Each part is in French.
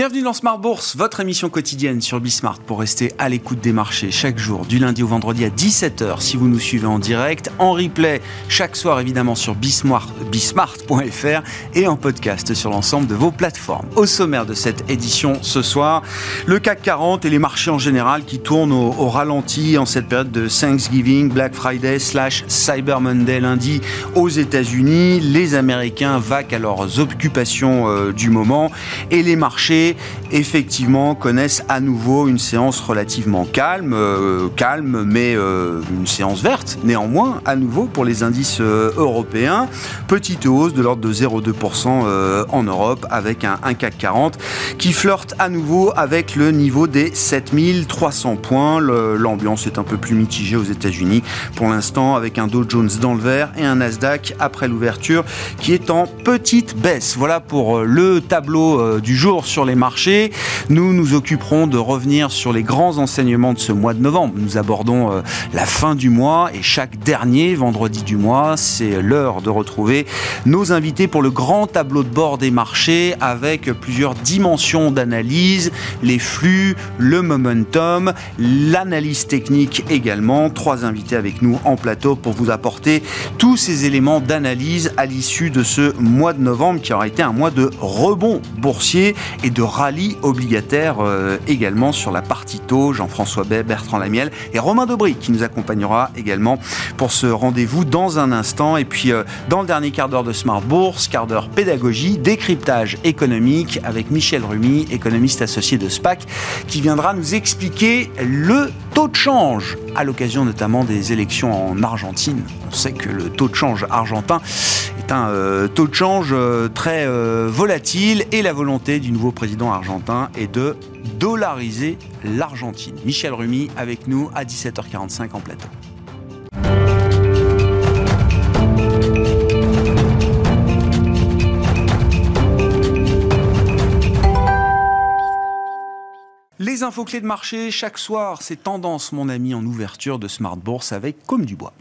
Bienvenue dans Smart Bourse, votre émission quotidienne sur Bismart pour rester à l'écoute des marchés chaque jour, du lundi au vendredi à 17h si vous nous suivez en direct, en replay chaque soir évidemment sur bismart.fr et en podcast sur l'ensemble de vos plateformes. Au sommaire de cette édition ce soir, le CAC 40 et les marchés en général qui tournent au, ralenti en cette période de Thanksgiving, Black Friday slash Cyber Monday lundi aux États-Unis. Les Américains vaquent à leurs occupations euh, du moment et les marchés effectivement connaissent à nouveau une séance relativement calme, euh, calme mais euh, une séance verte néanmoins à nouveau pour les indices euh, européens. Petite hausse de l'ordre de 0,2% en Europe avec un, un, CAC 40 qui flirte à nouveau avec le niveau des 7300 points. L'ambiance est un peu plus mitigée aux États-Unis pour l'instant avec un Dow Jones dans le vert et un Nasdaq après l'ouverture qui est en petite baisse. Voilà pour le tableau du jour sur les marchés. Nous nous occuperons de revenir sur les grands enseignements de ce mois de novembre. Nous abordons euh, la fin du mois et chaque dernier vendredi du mois, c'est l'heure de retrouver nos invités pour le grand tableau de bord des marchés avec plusieurs dimensions d'analyse, les flux, le momentum, l'analyse technique également. Trois invités avec nous en plateau pour vous apporter tous ces éléments d'analyse à l'issue de ce mois de novembre qui aura été un mois de rebond boursier et de de rallye obligataire euh, également sur la partie taux. Jean-François Bay, Bertrand Lamiel et Romain Dobry qui nous accompagnera également pour ce rendez-vous dans un instant. Et puis euh, dans le dernier quart d'heure de Smart Bourse, quart d'heure pédagogie, décryptage économique avec Michel Rumi, économiste associé de SPAC, qui viendra nous expliquer le taux de change à l'occasion notamment des élections en Argentine. On sait que le taux de change argentin un euh, taux de change très volatile et la volonté du nouveau président argentin est de dollariser l'Argentine. Michel Rumi avec nous à 17h45 en plateau. Les infos clés de marché chaque soir, c'est tendance mon ami en ouverture de Smart Bourse avec Comme du Bois.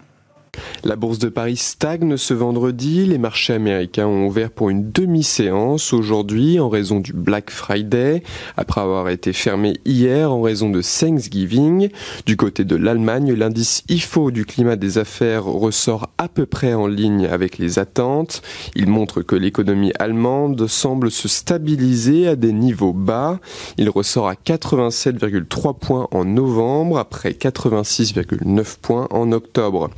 La bourse de Paris stagne ce vendredi. Les marchés américains ont ouvert pour une demi-séance aujourd'hui en raison du Black Friday, après avoir été fermé hier en raison de Thanksgiving. Du côté de l'Allemagne, l'indice IFO du climat des affaires ressort à peu près en ligne avec les attentes. Il montre que l'économie allemande semble se stabiliser à des niveaux bas. Il ressort à 87,3 points en novembre après 86,9 points en octobre.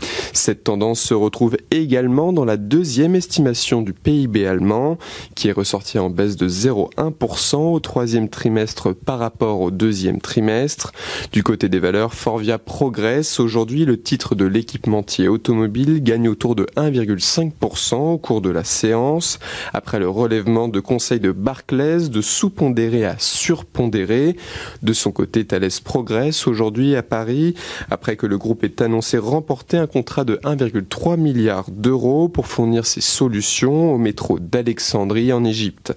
Tendance se retrouve également dans la deuxième estimation du PIB allemand, qui est ressorti en baisse de 0,1% au troisième trimestre par rapport au deuxième trimestre. Du côté des valeurs, Forvia progresse. Aujourd'hui, le titre de l'équipementier automobile gagne autour de 1,5% au cours de la séance, après le relèvement de conseil de Barclays de sous-pondéré à surpondéré. De son côté, Thales progresse aujourd'hui à Paris, après que le groupe ait annoncé remporter un contrat de 1,3 milliard d'euros pour fournir ces solutions au métro d'Alexandrie en Égypte.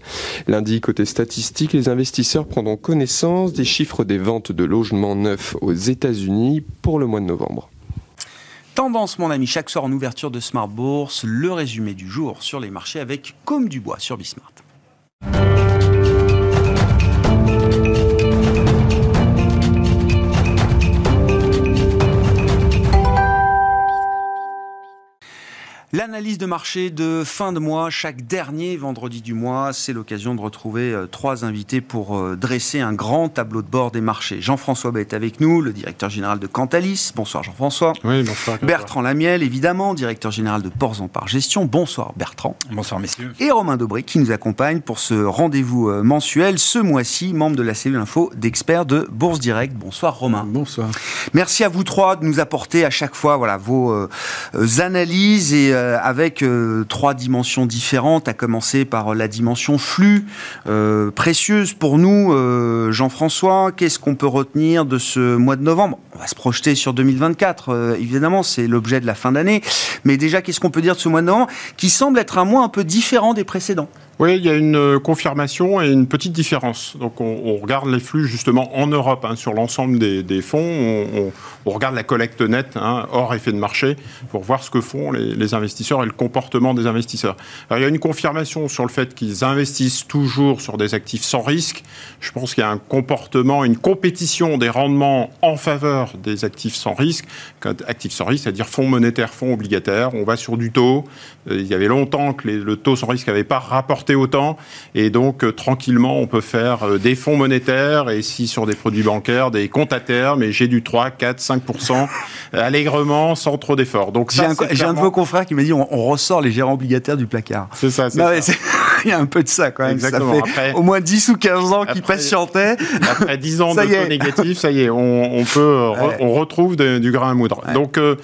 Lundi, côté statistique, les investisseurs prendront connaissance des chiffres des ventes de logements neufs aux États-Unis pour le mois de novembre. Tendance, mon ami, chaque soir en ouverture de Smart Bourse, le résumé du jour sur les marchés avec Comme du Bois sur Bismart. L'analyse de marché de fin de mois, chaque dernier vendredi du mois, c'est l'occasion de retrouver euh, trois invités pour euh, dresser un grand tableau de bord des marchés. Jean-François est avec nous, le directeur général de Cantalis. Bonsoir Jean-François. Oui, bonsoir. Bertrand Lamiel, évidemment, directeur général de Ports en Par Gestion. Bonsoir Bertrand. Bonsoir messieurs. Et Romain Dobré qui nous accompagne pour ce rendez-vous euh, mensuel, ce mois-ci, membre de la cellule info d'experts de Bourse Direct. Bonsoir Romain. Bonsoir. Merci à vous trois de nous apporter à chaque fois voilà, vos analyses et euh, avec euh, trois dimensions différentes, à commencer par la dimension flux, euh, précieuse pour nous, Jean-François. Qu'est-ce qu'on peut retenir de ce mois de novembre? On va se projeter sur 2024, évidemment, c'est l'objet de la fin d'année. Mais déjà, qu'est-ce qu'on peut dire de ce mois de novembre, qui semble être un mois un peu différent des précédents Oui, il y a une euh, confirmation et une petite différence. Donc, on, regarde les flux justement en Europe hein, sur l'ensemble des, fonds. On, regarde la collecte nette, hein, hors effet de marché, pour voir ce que font les, investisseurs et le comportement des investisseurs. Alors, il y a une confirmation sur le fait qu'ils investissent toujours sur des actifs sans risque. Je pense qu'il y a un comportement, une compétition des rendements en faveur des actifs sans risque. Actifs sans risque, c'est-à-dire fonds monétaires, fonds obligataires. On va sur du taux. Euh, il y avait longtemps que le taux sans risque n'avait pas rapporté autant. Et donc, euh, tranquillement, on peut faire euh, des fonds monétaires et si sur des produits bancaires, des comptes à terme, et j'ai du 3, 4, 5% allègrement, sans trop d'efforts. Donc, j'ai un, de vos confrères qui m'a dit on, ressort les gérants obligataires du placard. C'est ça, Il y a un peu de ça quand même. Ça fait au moins 10 ou 15 ans qu'ils patientaient. Après 10 ans de taux négatif, ça y est, on, peut, on retrouve du grain à moudre. Donc, euh,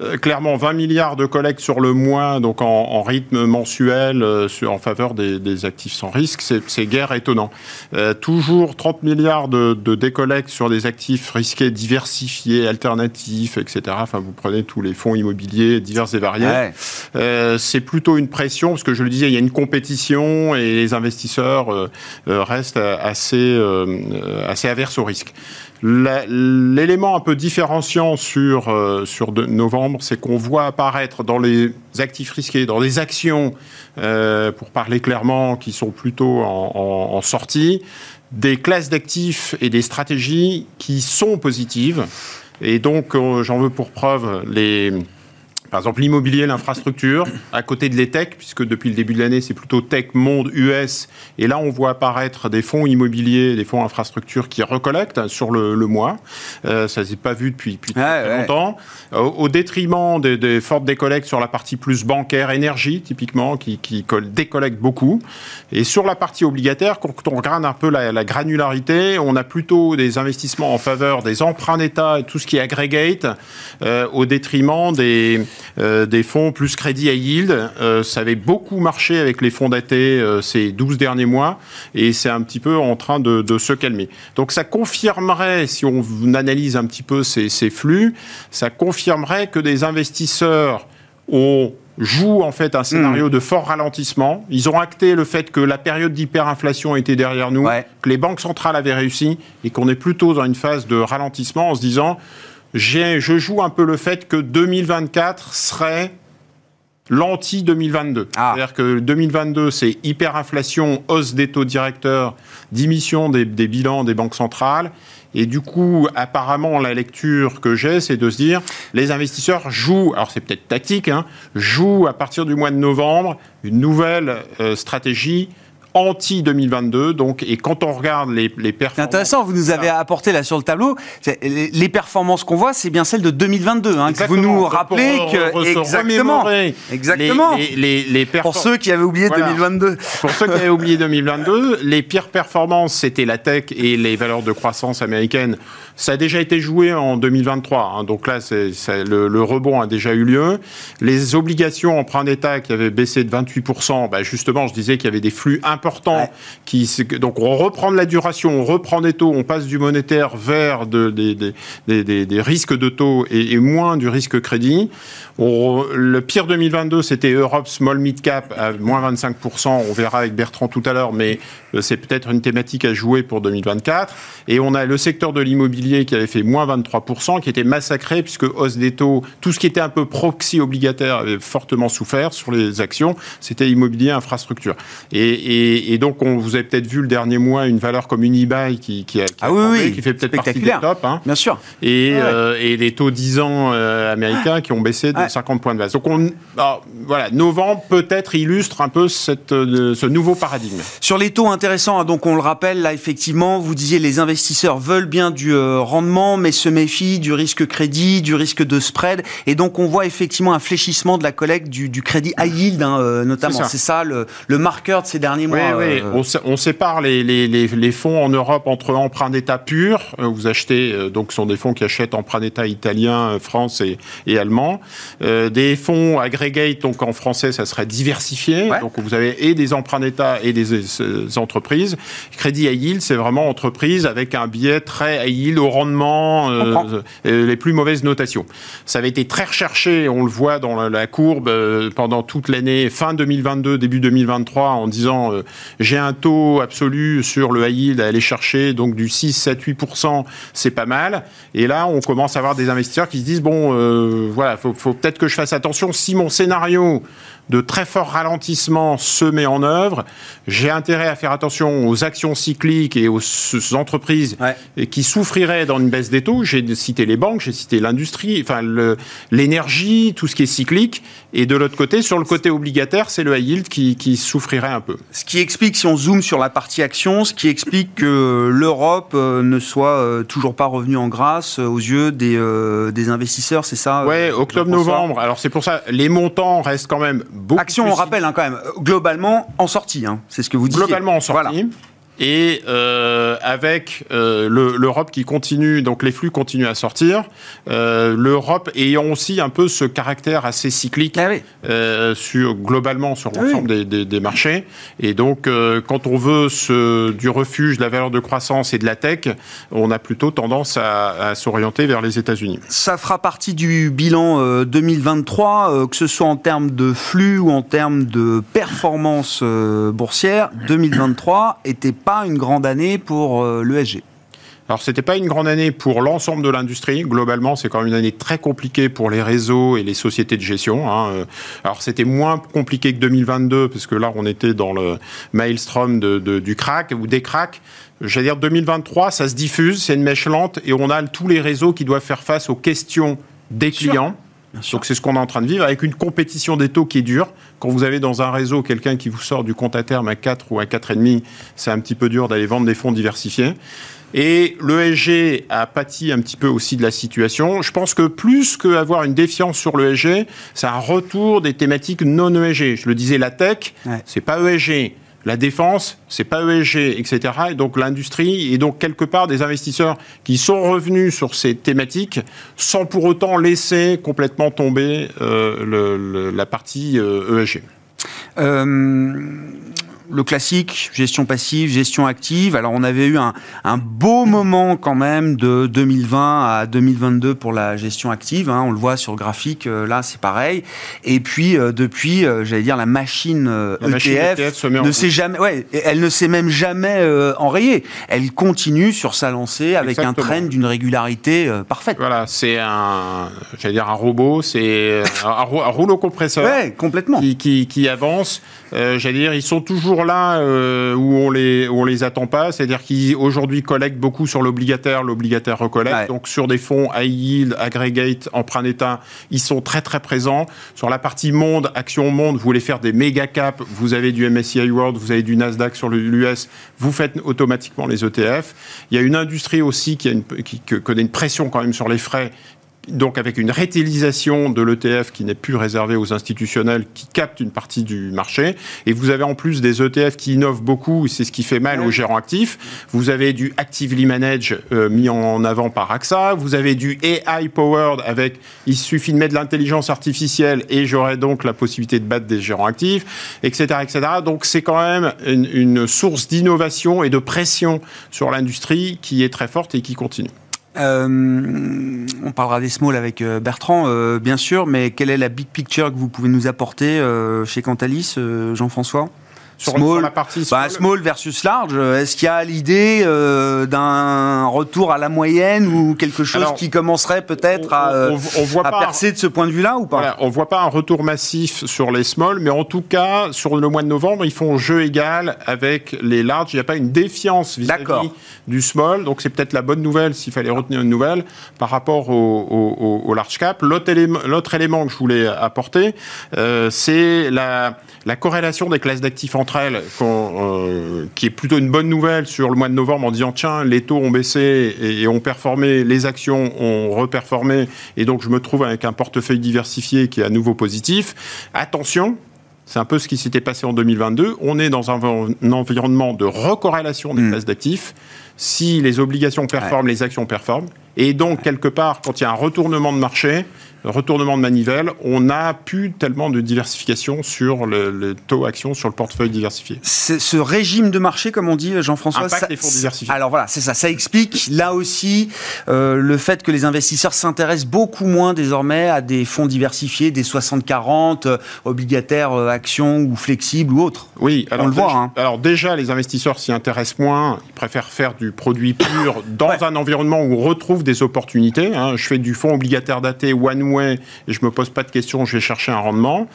euh, clairement 20 milliards de collectes sur le mois, donc en, rythme mensuel euh, en faveur des, actifs sans risque, c'est guère étonnant. Euh, toujours 30 milliards de, de décollectes sur des actifs risqués diversifiés, alternatifs, etc. Enfin, vous prenez tous les fonds immobiliers divers et variés. c'est plutôt une pression, parce que je le disais, il y a une compétition et les investisseurs restent assez, assez averses au risque. L'élément un peu différenciant sur, euh, sur novembre, c'est qu'on voit apparaître dans les actifs risqués, dans les actions, euh, pour parler clairement, qui sont plutôt en, en sortie, des classes d'actifs et des stratégies qui sont positives. Et donc, euh, j'en veux pour preuve les par exemple, l'immobilier, l'infrastructure, à côté de l'ETEC, puisque depuis le début de l'année, c'est plutôt tech, monde, US. Et là, on voit apparaître des fonds immobiliers, des fonds infrastructures qui recollectent sur le, mois. Euh, ça ne s'est pas vu depuis, depuis très longtemps. Au, détriment des, fortes décollectes sur la partie plus bancaire, énergie, typiquement, qui, qui décollecte beaucoup. Et sur la partie obligataire, quand on regarde un peu la, granularité, on a plutôt des investissements en faveur des emprunts d'État et tout ce qui est aggregate, euh, au détriment des euh, des fonds plus crédit à yield. Euh, ça avait beaucoup marché avec les fonds datés euh, ces 12 derniers mois et c'est un petit peu en train de, se calmer. Donc ça confirmerait, si on analyse un petit peu ces, flux, ça confirmerait que des investisseurs ont jouent en fait un scénario hmm. de fort ralentissement. Ils ont acté le fait que la période d'hyperinflation était derrière nous, que les banques centrales avaient réussi et qu'on est plutôt dans une phase de ralentissement en se disant je joue un peu le fait que 2024 serait l'anti-2022. Ah. C'est-à-dire que 2022, c'est hyperinflation, hausse des taux directeurs, diminution des, bilans des banques centrales. Et du coup, apparemment, la lecture que j'ai, c'est de se dire, les investisseurs jouent, alors c'est peut-être tactique, hein, jouent à partir du mois de novembre une nouvelle euh, stratégie anti-2022. Donc, et quand on regarde les, les performances. C'est intéressant, vous nous avez apporté là sur le tableau, les, performances qu'on voit, c'est bien celles de 2022. Hein, que vous nous rappelez que. exactement. Exactement. Les, les, pour ceux qui avaient oublié 2022. Pour ceux qui avaient oublié 2022, les pires performances, c'était la tech et les valeurs de croissance américaines ça a déjà été joué en 2023, hein, donc là, le, rebond a déjà eu lieu. Les obligations emprunt d'État qui avaient baissé de 28%, bah justement, je disais qu'il y avait des flux importants. Qui, donc on reprend de la duration, on reprend des taux, on passe du monétaire vers de, des, des, risques de taux et, et, moins du risque crédit. le pire 2022, c'était Europe Small Mid Cap à moins 25%. On verra avec Bertrand tout à l'heure, mais euh, c'est peut-être une thématique à jouer pour 2024. Et on a le secteur de l'immobilier qui avait fait moins 23%, qui était massacré puisque hausse des taux, tout ce qui était un peu proxy obligataire avait fortement souffert sur les actions, c'était immobilier, infrastructure. Et, donc, on, vous avez peut-être vu le dernier mois une valeur comme Unibail qui, qui, a, qui, ah qui fait peut-être partie des top. Hein. Bien sûr. Et, euh, et, les taux 10 ans euh, américains qui ont baissé de 50 points de base. Donc, on, voilà, novembre peut-être illustre un peu cette, euh, ce nouveau paradigme. Sur les taux intéressants, hein, donc on le rappelle, là, effectivement, vous disiez les investisseurs veulent bien du rendement, mais se méfie du risque crédit, du risque de spread. Et donc, on voit effectivement un fléchissement de la collecte du, crédit high yield, hein, notamment. C'est ça, le, marqueur de ces derniers mois. Oui, oui. On, sépare les, les, les, fonds en Europe entre emprunts d'État purs. Vous achetez, donc ce sont des fonds qui achètent emprunts d'État italien, France et, et allemand. des fonds aggregate, donc en français, ça serait diversifié. Donc vous avez et des emprunts d'État et des, des entreprises. Crédit high yield, c'est vraiment entreprise avec un biais très high yield au rendement, les plus mauvaises notations. Ça avait été très recherché, on le voit dans la, courbe euh, pendant toute l'année, fin 2022, début 2023, en disant euh, j'ai un taux absolu sur le high yield à aller chercher, donc du 6, 7, 8%, c'est pas mal. Et là, on commence à avoir des investisseurs qui se disent bon, euh, voilà, faut, faut peut-être que je fasse attention. Si mon scénario de très forts ralentissements se met en œuvre. J'ai intérêt à faire attention aux actions cycliques et aux entreprises qui souffriraient dans une baisse des taux. J'ai cité les banques, j'ai cité l'industrie, enfin l'énergie, tout ce qui est cyclique. Et de l'autre côté, sur le côté obligataire, c'est le high yield qui, souffrirait un peu. Ce qui explique, si on zoome sur la partie action, ce qui explique que l'Europe euh, ne soit euh, toujours pas revenue en grâce euh, aux yeux des, des investisseurs, c'est ça Oui, octobre-novembre. Alors c'est pour ça, les montants restent quand même Action, on rappelle hein, quand même, globalement en sortie, hein, c'est ce que vous dites. Globalement en sortie et euh, avec euh, l'Europe qui continue, donc les flux continuent à sortir, euh, l'Europe ayant aussi un peu ce caractère assez cyclique ah sur, globalement sur ah l'ensemble des, marchés. Et donc, quand on veut ce, du refuge, de la valeur de croissance et de la tech, on a plutôt tendance à, à s'orienter vers les États-Unis. Ça fera partie du bilan 2023, que ce soit en termes de flux ou en termes de performance boursière. 2023 était pas une grande année pour euh, l'ESG. Alors, c'était pas une grande année pour l'ensemble de l'industrie. Globalement, c'est quand même une année très compliquée pour les réseaux et les sociétés de gestion. Hein. Alors, c'était moins compliqué que 2022, parce que là, on était dans le maelstrom de, du crack ou des cracks. J'allais dire 2023, ça se diffuse, c'est une mèche lente, et on a tous les réseaux qui doivent faire face aux questions des clients. Donc c'est ce qu'on est en train de vivre avec une compétition des taux qui est dure. Quand vous avez dans un réseau quelqu'un qui vous sort du compte à terme à 4 ou à 4,5, c'est un petit peu dur d'aller vendre des fonds diversifiés. Et l'ESG a pâti un petit peu aussi de la situation. Je pense que plus qu'avoir une défiance sur l'ESG, c'est un retour des thématiques non ESG. Je le disais, la tech, c'est pas ESG la défense, c'est pas ESG, etc. Et donc l'industrie, et donc quelque part des investisseurs qui sont revenus sur ces thématiques sans pour autant laisser complètement tomber euh, la partie ESG. Euh, e euh le classique, gestion passive, gestion active. Alors on avait eu un, beau moment quand même de 2020 à 2022 pour la gestion active. Hein. on le voit sur le graphique, euh, là c'est pareil. Et puis euh, depuis, euh, j'allais dire la machine ETF, e ne s'est jamais, ouais, elle ne s'est même jamais enrayée. Elle continue sur sa lancée avec un train d'une régularité parfaite. Voilà, c'est un, j'allais dire un robot, c'est un, rouleau compresseur, complètement, qui, qui avance. J'allais dire, ils sont toujours là euh, où on les on les attend pas, c'est-à-dire qu'aujourd'hui collectent beaucoup sur l'obligataire, l'obligataire recollecte. Donc sur des fonds high yield, aggregate, emprunt d'État, ils sont très très présents. Sur la partie monde, action monde, vous voulez faire des méga caps, vous avez du MSCI World, vous avez du Nasdaq sur l'US, vous faites automatiquement les ETF. Il y a une industrie aussi qui, a une, qui connaît une pression quand même sur les frais donc avec une rétélisation de l'ETF qui n'est plus réservée aux institutionnels, qui captent une partie du marché. Et vous avez en plus des ETF qui innovent beaucoup, c'est ce qui fait mal aux gérants actifs. Vous avez du Actively Manage euh, mis en avant par AXA. Vous avez du AI Powered avec, il suffit de mettre de l'intelligence artificielle et j'aurai donc la possibilité de battre des gérants actifs, etc. etc. Donc c'est quand même une, une source d'innovation et de pression sur l'industrie qui est très forte et qui continue. Euh, on parlera des small avec euh, Bertrand, euh, bien sûr, mais quelle est la big picture que vous pouvez nous apporter chez Cantalis, Jean-François? Small, la partie bah, small. versus large, est-ce qu'il y a l'idée euh, d'un retour à la moyenne ou quelque chose qui commencerait peut-être à, on, percer de ce point de vue-là ou pas? On ne voit pas un retour massif sur les small, mais en tout cas, sur le mois de novembre, ils font jeu égal avec les large. Il n'y a pas une défiance vis-à-vis du small, donc c'est peut-être la bonne nouvelle s'il fallait retenir une nouvelle par rapport au, large cap. L'autre élément, élément, que je voulais apporter, euh, c'est la, la corrélation des classes d'actifs entre euh, qui est plutôt une bonne nouvelle sur le mois de novembre en disant tiens, les taux ont baissé et, ont performé, les actions ont reperformé, et donc je me trouve avec un portefeuille diversifié qui est à nouveau positif. Attention, C'est un peu ce qui s'était passé en 2022. On est dans un, environnement de recorrélation des hmm. classes d'actifs. Si les obligations performent, les actions performent. Et donc, quelque part, quand il y a un retournement de marché, retournement de manivelle, on n'a plus tellement de diversification sur le, taux action sur le portefeuille diversifié. Ce régime de marché, comme on dit, Jean-François, ça. Alors voilà, c'est ça. Ça explique là aussi euh, le fait que les investisseurs s'intéressent beaucoup moins désormais à des fonds diversifiés, des 60-40, euh, obligataires, euh, actions ou flexibles ou autres. Oui, alors on le voit. Hein. Alors déjà, les investisseurs s'y intéressent moins. Ils préfèrent faire du produit pur dans un environnement où on retrouve des opportunités. Hein. Je fais du fonds obligataire daté one et je me pose pas de questions, je vais chercher un rendement.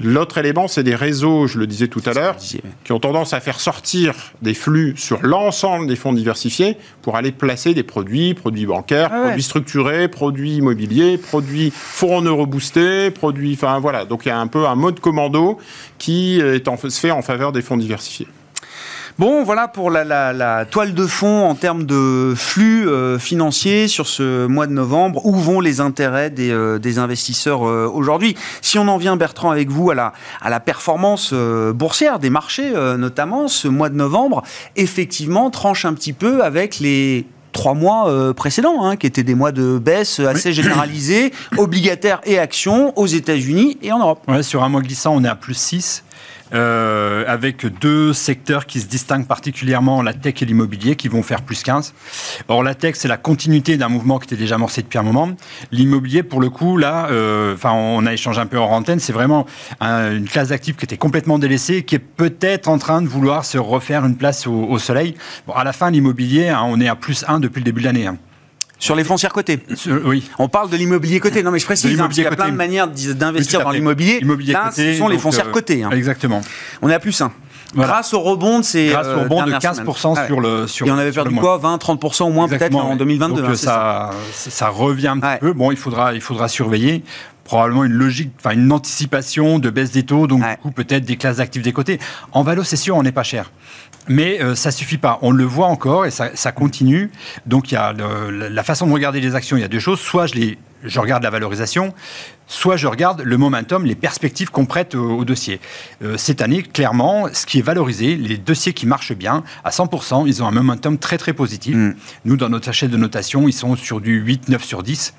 L'autre élément, c'est des réseaux, je le disais tout à l'heure, qui ont tendance à faire sortir des flux sur l'ensemble des fonds diversifiés pour aller placer des produits, produits bancaires, ah produits structurés, produits immobiliers, produits fonds en euros boostés, produits, enfin voilà. Donc il y a un peu un mode commando qui est en, se fait en faveur des fonds diversifiés. Bon, voilà pour la, toile de fond en termes de flux euh, financiers sur ce mois de novembre. Où vont les intérêts des, euh, investisseurs euh, aujourd'hui? Si on en vient, Bertrand, avec vous à la, à la performance boursière des marchés, notamment, ce mois de novembre, effectivement, tranche un petit peu avec les trois mois précédents, hein, qui étaient des mois de baisse assez généralisés, obligataires et actions aux États-Unis et en Europe. Ouais, sur un mois glissant, on est à plus 6. Euh, avec deux secteurs qui se distinguent particulièrement, la tech et l'immobilier, qui vont faire plus 15. Or, la tech, c'est la continuité d'un mouvement qui était déjà amorcé depuis un moment. L'immobilier, pour le coup, là, euh, enfin, on a échangé un peu en antenne, c'est vraiment une classe d'actifs qui était complètement délaissée, qui est peut-être en train de vouloir se refaire une place au, soleil. À la fin, l'immobilier, hein, on est à plus 1 depuis le début de l'année. Hein. Sur les foncières cotées Oui. On parle de l'immobilier coté. Non, mais je précise, hein, il y a plein de manières d'investir dans l'immobilier. Là, ce sont les foncières euh, cotées. Hein. Exactement. On est à plus 1. Grâce au rebond de ces Grâce au rebond de 15% sur le sur Et on avait perdu quoi 20 30 au moins peut-être en 2022 Donc, hein, ça, ça, revient un petit peu. Bon, il faudra il faudra surveiller probablement une logique, enfin une anticipation de baisse des taux, donc du coup peut-être des classes d'actifs des côtés. En valo, c'est sûr, on n'est pas cher. Mais euh, ça suffit pas. On le voit encore et ça, ça continue. Donc il y a la façon de regarder les actions. Il y a deux choses. Soit je les je regarde la valorisation, soit je regarde le momentum, les perspectives qu'on prête au, dossier. Euh, cette année, clairement, ce qui est valorisé, les dossiers qui marchent bien, à 100%, ils ont un momentum très très positif. Mm. Nous, dans notre chaîne de notation, ils sont sur du 8, 9 sur 10.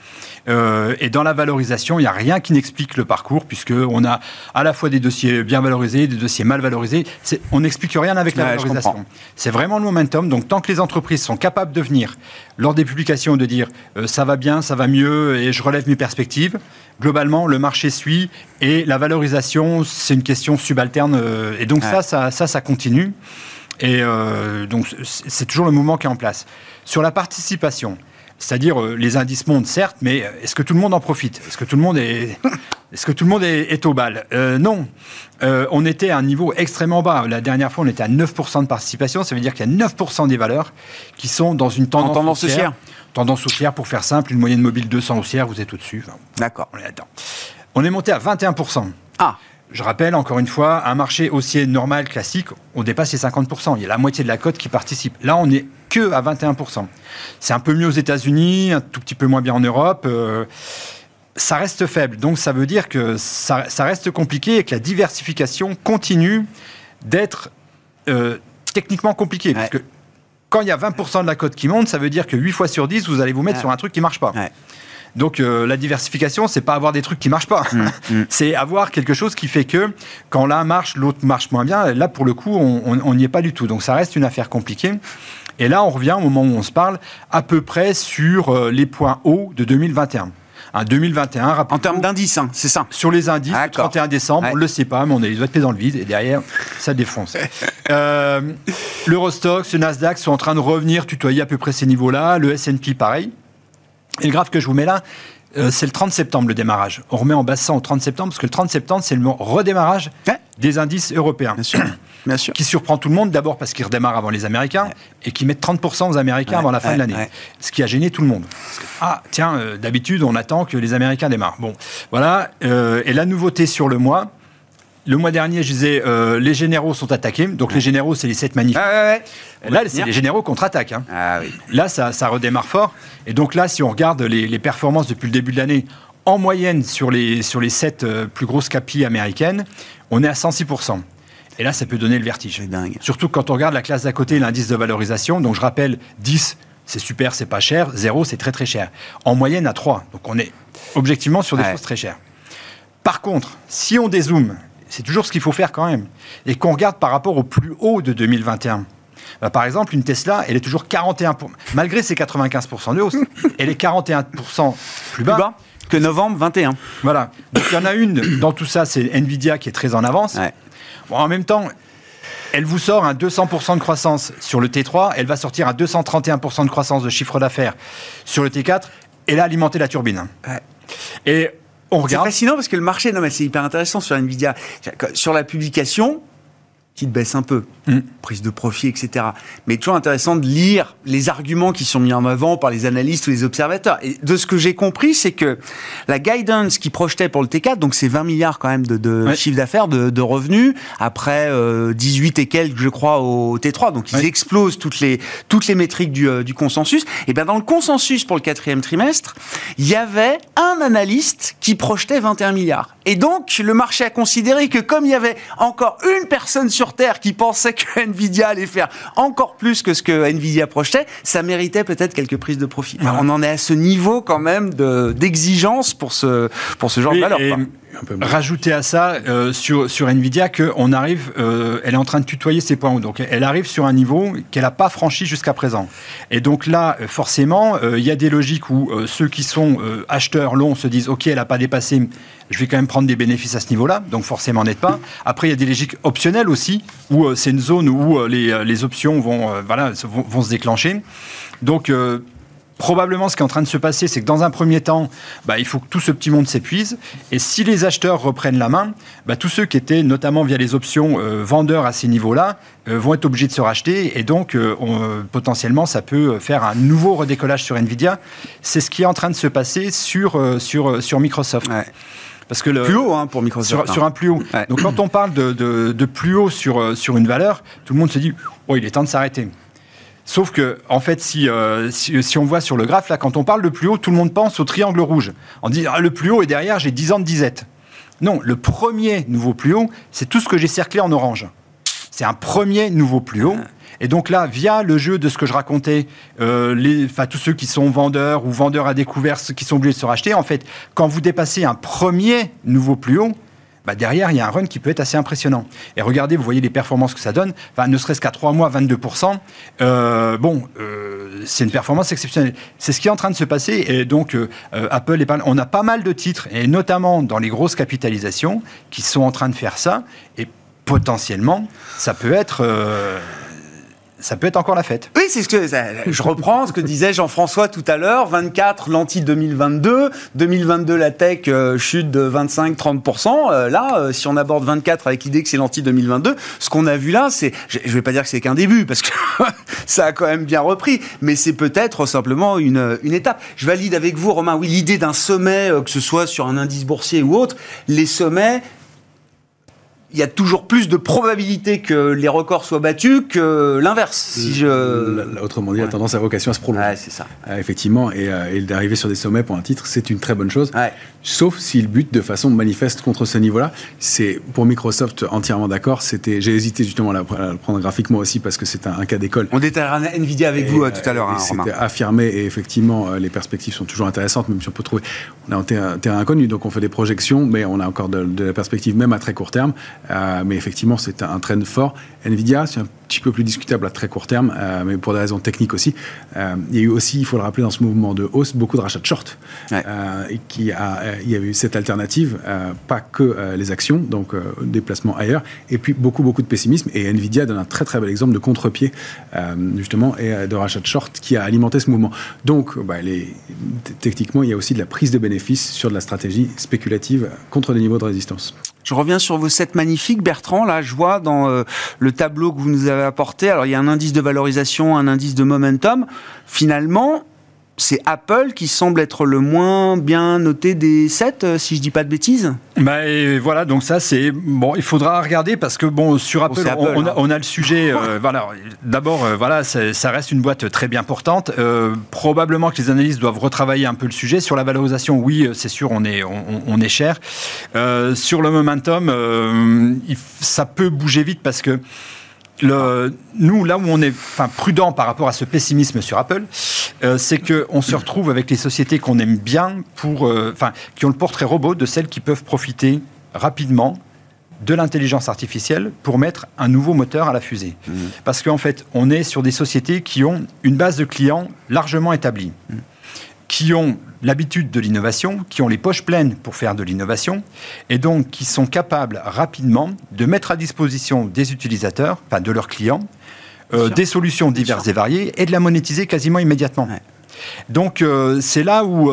Euh, et dans la valorisation, il n'y a rien qui n'explique le parcours, puisqu'on a à la fois des dossiers bien valorisés, des dossiers mal valorisés. On n'explique rien avec la valorisation. C'est vraiment le momentum. Donc, tant que les entreprises sont capables de venir, lors des publications, de dire euh, ça va bien, ça va mieux, et je relève mes perspectives, globalement, le marché suit et la valorisation, c'est une question subalterne. Euh, et donc ça, ça, ça, continue. Et euh, donc c'est toujours le mouvement qui est en place. Sur la participation, c'est-à-dire euh, les indices montent certes, mais est-ce que tout le monde en profite? Est-ce que tout le monde est Est-ce que tout le monde est, au bal? Non. on était à un niveau extrêmement bas. La dernière fois, on était à 9% de participation. Ça veut dire qu'il y a 9% des valeurs qui sont dans une tendance, tendance haussière. Tendance haussière, pour faire simple, une moyenne mobile 200 haussière, vous êtes au-dessus. D'accord. On est là-dedans. On est monté à 21%. Ah je rappelle encore une fois, un marché haussier normal, classique, on dépasse les 50%. Il y a la moitié de la cote qui participe. Là, on n'est que à 21%. C'est un peu mieux aux États-Unis, un tout petit peu moins bien en Europe. Euh, ça reste faible. Donc, ça veut dire que ça, reste compliqué et que la diversification continue d'être euh, techniquement compliquée. Parce que quand il y a 20% de la cote qui monte, ça veut dire que 8 fois sur 10, vous allez vous mettre sur un truc qui ne marche pas. Donc euh, la diversification, c'est pas avoir des trucs qui marchent pas. Mm, mm. c'est avoir quelque chose qui fait que quand l'un marche, l'autre marche moins bien. Là, pour le coup, on n'y est pas du tout. Donc ça reste une affaire compliquée. Et là, on revient au moment où on se parle à peu près sur euh, les points hauts de 2021. 2021. En termes d'indices, hein, c'est ça Sur les indices, le 31 décembre, on ne le sait pas, mais on est les doigts de dans le vide et derrière, ça défonce. euh, L'Eurostox, le Nasdaq sont en train de revenir tutoyer à peu près ces niveaux-là. Le S&P, pareil. Et le graphe que je vous mets là, euh, c'est le 30 septembre le démarrage. On remet en bas au 30 septembre parce que le 30 septembre, c'est le redémarrage des indices européens. Bien sûr. Bien sûr. Qui surprend tout le monde d'abord parce qu'ils redémarrent avant les Américains et qui mettent 30% aux Américains avant la fin de l'année. Ce qui a gêné tout le monde. ah, tiens, euh, d'habitude, on attend que les Américains démarrent. Bon, voilà. Euh, et la nouveauté sur le mois, le mois dernier, je disais, euh, les généraux sont attaqués. Donc les généraux, c'est les sept manifs. Ah, là, c'est les généraux contre-attaquent. Hein. Ah, oui. Là, ça, redémarre fort. Et donc là, si on regarde les, performances depuis le début de l'année, en moyenne, sur les, sur les 7 euh, plus grosses capilles américaines, on est à 106%. Et là, ça peut donner le vertige. C'est dingue. Surtout quand on regarde la classe d'à côté, l'indice de valorisation. Donc, je rappelle, 10, c'est super, c'est pas cher. 0, c'est très très cher. En moyenne, à 3. Donc, on est objectivement sur des choses très chères. Par contre, si on dézoome, c'est toujours ce qu'il faut faire quand même, et qu'on regarde par rapport au plus haut de 2021, bah, par exemple, une Tesla, elle est toujours 41%, malgré ses 95% de hausse, elle est 41% plus bas. Que novembre 21. Voilà. Donc il y en a une dans tout ça, c'est Nvidia qui est très en avance. Bon, en même temps, elle vous sort un 200% de croissance sur le T3, elle va sortir un 231% de croissance de chiffre d'affaires sur le T4, et là, alimenter la turbine. Et on regarde. C'est fascinant parce que le marché, non mais c'est hyper intéressant sur Nvidia. Sur la publication, petite baisse un peu, mm. prise de profit, etc. Mais toujours intéressant de lire les arguments qui sont mis en avant par les analystes ou les observateurs. Et de ce que j'ai compris, c'est que la guidance qui projetait pour le T4, donc c'est 20 milliards quand même de, de chiffre d'affaires, de, revenus, après 18 euh, et quelques, je crois, au T3. Donc ils explosent toutes les, toutes les métriques du, euh, du consensus. Et bien dans le consensus pour le quatrième trimestre, il y avait un analyste qui projetait 21 milliards. Et donc le marché a considéré que comme il y avait encore une personne sur Terre qui pensait que Nvidia allait faire encore plus que ce que Nvidia projetait, ça méritait peut-être quelques prises de profit. on en est à ce niveau quand même d'exigence pour ce, pour ce genre de valeur. Rajouter à ça euh, sur, sur Nvidia qu'on arrive, euh, elle est en train de tutoyer ses points hauts. Donc elle arrive sur un niveau qu'elle n'a pas franchi jusqu'à présent. Et donc là, forcément, euh, il y a des logiques où ceux qui sont acheteurs longs se disent OK, elle n'a pas dépassé, je vais quand même prendre des bénéfices à ce niveau-là. Donc forcément, n'êtes pas. Après, il y a des logiques optionnelles aussi où c'est une zone où les, les, options vont, voilà, vont, se déclencher. Donc probablement ce qui est en train de se passer, c'est que dans un premier temps, bah, il faut que tout ce petit monde s'épuise. Et si les acheteurs reprennent la main, bah, tous ceux qui étaient notamment via les options euh, vendeurs à ces niveaux-là euh, vont être obligés de se racheter. Et donc, euh, potentiellement, ça peut faire un nouveau redécollage sur Nvidia. C'est ce qui est en train de se passer sur, sur, sur Microsoft. Parce que le, plus haut hein, pour Microsoft. Sur, un plus haut. Donc quand on parle de, de, de, plus haut sur, sur une valeur, tout le monde se dit oh, il est temps de s'arrêter. Sauf que, en fait, euh, si, si, on voit sur le graphe, là, quand on parle de plus haut, tout le monde pense au triangle rouge. On dit, ah, le plus haut est derrière, j'ai 10 ans de disette. Non, le premier nouveau plus haut, c'est tout ce que j'ai cerclé en orange. C'est un premier nouveau plus haut. Et donc là, via le jeu de ce que je racontais, euh, les, tous ceux qui sont vendeurs ou vendeurs à découvert, ceux qui sont obligés de se racheter, en fait, quand vous dépassez un premier nouveau plus haut, bah derrière, il y a un run qui peut être assez impressionnant. Et regardez, vous voyez les performances que ça donne. Ne serait-ce qu'à 3 mois, 22%. Euh, bon, euh, c'est une performance exceptionnelle. C'est ce qui est en train de se passer. Et donc, euh, Apple, pas, on a pas mal de titres, et notamment dans les grosses capitalisations, qui sont en train de faire ça. Et potentiellement, ça peut être ça peut être encore la fête. Oui, c'est ce que je reprends ce que disait Jean-François tout à l'heure. 24 l'anti 2022, 2022 la tech euh, chute de 25-30%. Euh, là, euh, si on aborde 24 avec l'idée que c'est l'anti 2022, ce qu'on a vu là, c'est, je, ne vais pas dire que c'est qu'un début parce que ça a quand même bien repris, mais c'est peut-être simplement une, une étape. Je valide avec vous, Romain. Oui, l'idée d'un sommet, que ce soit sur un indice boursier ou autre, les sommets il y a toujours plus de probabilité que les records soient battus que l'inverse. Si je... Autrement dit, la tendance a vocation à se prolonger. Ouais, c'est ça. Euh, effectivement, euh, et, d'arriver sur des sommets pour un titre, c'est une très bonne chose. Sauf s'il bute de façon manifeste contre ce niveau-là. C'est pour Microsoft entièrement d'accord. C'était, j'ai hésité justement à, la, prendre graphiquement aussi parce que c'est un, cas d'école. On détaillera Nvidia avec vous euh, tout à l'heure. Hein, c'était affirmé et effectivement, les perspectives sont toujours intéressantes, même si on peut trouver. On est en terrain, inconnu, donc on fait des projections, mais on a encore de, de la perspective même à très court terme. Euh, mais effectivement, c'est un, trend fort. Nvidia, c'est un petit peu plus discutable à très court terme, euh, mais pour des raisons techniques aussi. Euh, il y a eu aussi, il faut le rappeler, dans ce mouvement de hausse, beaucoup de rachats de short. et qui a, il y a eu cette alternative, pas que les actions, donc déplacement ailleurs, et puis beaucoup, beaucoup de pessimisme. Et Nvidia donne un très, très bel exemple de contre-pied, justement, et de rachat de short qui a alimenté ce mouvement. Donc, bah, les, techniquement, il y a aussi de la prise de bénéfices sur de la stratégie spéculative contre des niveaux de résistance. Je reviens sur vos sept magnifiques, Bertrand. Là, je vois dans euh, le tableau que vous nous avez apporté, alors il y a un indice de valorisation, un indice de momentum. Finalement, c'est Apple qui semble être le moins bien noté des 7, euh, si je dis pas de bêtises. Bah, voilà, donc ça c'est bon, il faudra regarder parce que bon sur Apple, on, a, le sujet. Euh, voilà, d'abord euh, voilà, ça reste une boîte très bien portante. probablement que les analystes doivent retravailler un peu le sujet sur la valorisation. Oui, c'est sûr, on est on, est cher. sur le momentum, ça peut bouger vite parce que le, nous, là où on est enfin, prudent par rapport à ce pessimisme sur Apple, euh, c'est qu'on se retrouve avec les sociétés qu'on aime bien, pour, euh, enfin, qui ont le portrait robot de celles qui peuvent profiter rapidement de l'intelligence artificielle pour mettre un nouveau moteur à la fusée. Mmh. Parce qu'en fait, on est sur des sociétés qui ont une base de clients largement établie. Mmh qui ont l'habitude de l'innovation, qui ont les poches pleines pour faire de l'innovation, et donc qui sont capables rapidement de mettre à disposition des utilisateurs, enfin de leurs clients, euh, des solutions diverses et variées, et de la monétiser quasiment immédiatement. Donc euh, c'est là où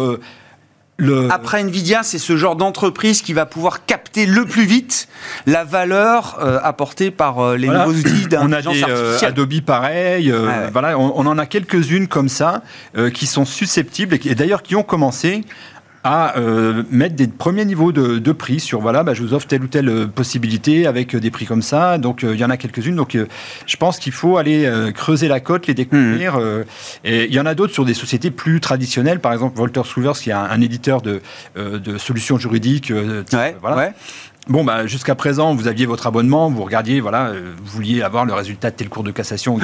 après Nvidia, c'est ce genre d'entreprise qui va pouvoir capter le plus vite la valeur euh, apportée par euh, les nouveaux outils d'intelligence euh, artificielle. Adobe pareil, voilà, on, on, en a quelques-unes comme ça qui sont susceptibles et d'ailleurs qui ont commencé à euh, mettre des premiers niveaux de, prix sur voilà, bah, je vous offre telle ou telle euh, possibilité avec euh, des prix comme ça. Donc il y en a quelques-unes. Donc je pense qu'il faut aller creuser la cote, les découvrir. Mmh. et il y en a d'autres sur des sociétés plus traditionnelles, par exemple Walter Scruvers, qui est un, éditeur de, de, solutions juridiques. voilà. Ouais. Bon, bah, jusqu'à présent, vous aviez votre abonnement, vous regardiez, voilà, euh, vous vouliez avoir le résultat de tel cours de cassation,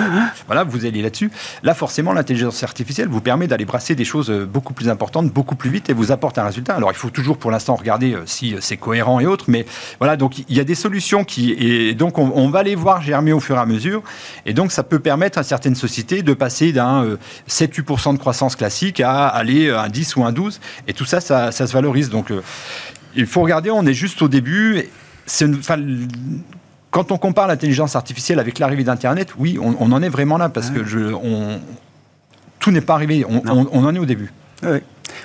voilà, vous alliez là-dessus. Là, forcément, l'intelligence artificielle vous permet d'aller brasser des choses euh, beaucoup plus importantes, beaucoup plus vite et vous apporte un résultat. Alors, il faut toujours pour l'instant regarder euh, si c'est cohérent et autres, mais voilà, donc il y a des solutions qui, et donc on, va les voir germer au fur et à mesure, et donc ça peut permettre à certaines sociétés de passer d'un 7-8% de croissance classique à aller à un 10 ou un 12, et tout ça, ça, ça se valorise. Donc, il faut regarder, on est juste au début. quand on compare l'intelligence artificielle avec l'arrivée d'Internet, oui, on, en est vraiment là parce que je, tout n'est pas arrivé. On, en est au début.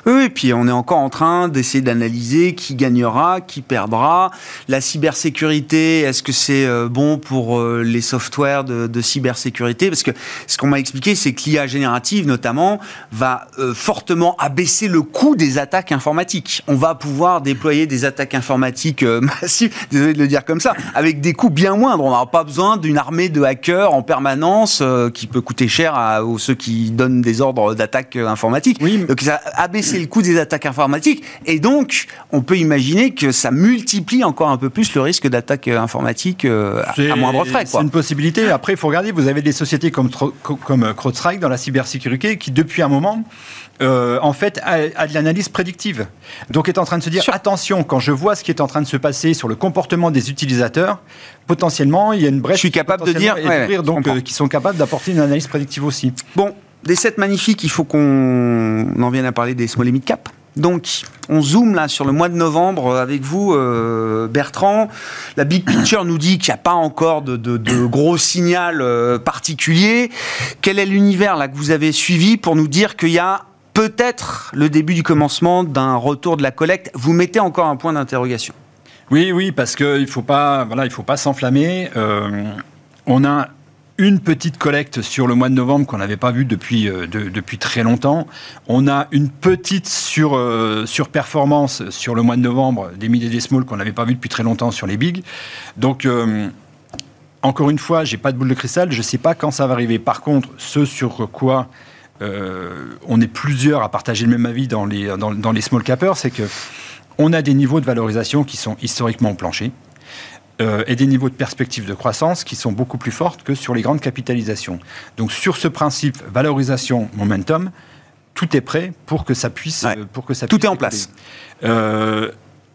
Oui, oui, puis on est encore en train d'essayer d'analyser qui gagnera, qui perdra. La cybersécurité, est-ce que c'est euh, bon pour euh, les softwares de, cybersécurité? Parce que ce qu'on m'a expliqué, c'est que l'IA générative, notamment, va euh, fortement abaisser le coût des attaques informatiques. On va pouvoir déployer des attaques informatiques massives, désolé de le dire comme ça, avec des coûts bien moindres. On n'aura pas besoin d'une armée de hackers en permanence qui peut coûter cher à, ceux qui donnent des ordres d'attaque informatique. Oui. Donc ça baisser le coût des attaques informatiques. Et donc, on peut imaginer que ça multiplie encore un peu plus le risque d'attaque informatique euh, à moindre frais. C'est une possibilité. Après, il faut regarder, vous avez des sociétés comme, comme euh, CrowdStrike dans la cybersécurité qui, depuis un moment, euh, en fait, a, de l'analyse prédictive. Donc, est en train de se dire attention, quand je vois ce qui est en train de se passer sur le comportement des utilisateurs, potentiellement, il y a une brèche. Je suis capable de dire, donc, qui sont capables d'apporter une analyse prédictive aussi. Bon, des sets magnifiques, il faut qu'on en vienne à parler des small mid cap. Donc, on zoome là sur le mois de novembre avec vous, euh, Bertrand. La big picture nous dit qu'il n'y a pas encore de, gros signal euh, particulier. Quel est l'univers là que vous avez suivi pour nous dire qu'il y a peut-être le début du commencement d'un retour de la collecte? Vous mettez encore un point d'interrogation. Oui, oui, parce qu'il ne faut pas, voilà, s'enflammer. Euh, on a une petite collecte sur le mois de novembre qu'on n'avait pas vu depuis, euh, depuis très longtemps. On a une petite sur, euh, surperformance sur le mois de novembre des mid et des small qu'on n'avait pas vu depuis très longtemps sur les big. Donc, euh, encore une fois, j'ai pas de boule de cristal, je ne sais pas quand ça va arriver. Par contre, ce sur quoi on est plusieurs à partager le même avis dans les, dans les small cappers, c'est que on a des niveaux de valorisation qui sont historiquement planchés. Euh, et des niveaux de perspective de croissance qui sont beaucoup plus fortes que sur les grandes capitalisations. Donc sur ce principe valorisation momentum, tout est prêt pour que ça puisse, euh, pour que ça tout est en place. Euh,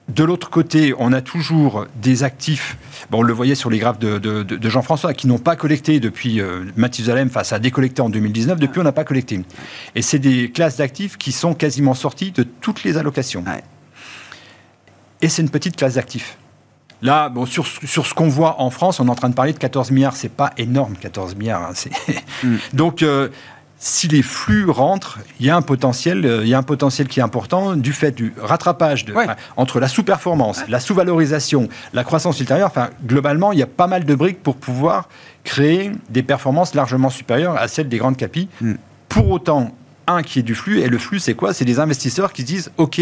de l'autre côté, on a toujours des actifs, bon, on le voyait sur les graphes de, Jean-François, qui n'ont pas collecté depuis Mathusalem, face à décollecté en 2019, depuis on n'a pas collecté. Et c'est des classes d'actifs qui sont quasiment sorties de toutes les allocations. Et c'est une petite classe d'actifs. Là, bon, sur, sur ce qu'on voit en France, on est en train de parler de 14 milliards. C'est pas énorme, 14 milliards. Hein, mm. Donc, euh, si les flux rentrent, il y a un potentiel, euh, il y a un potentiel qui est important du fait du rattrapage de, entre la sous-performance, la sous-valorisation, la croissance ultérieure. Enfin, globalement, il y a pas mal de briques pour pouvoir créer des performances largement supérieures à celles des grandes capis. Mm. Pour autant, un qui est du flux. Et le flux, c'est quoi? C'est des investisseurs qui disent, OK,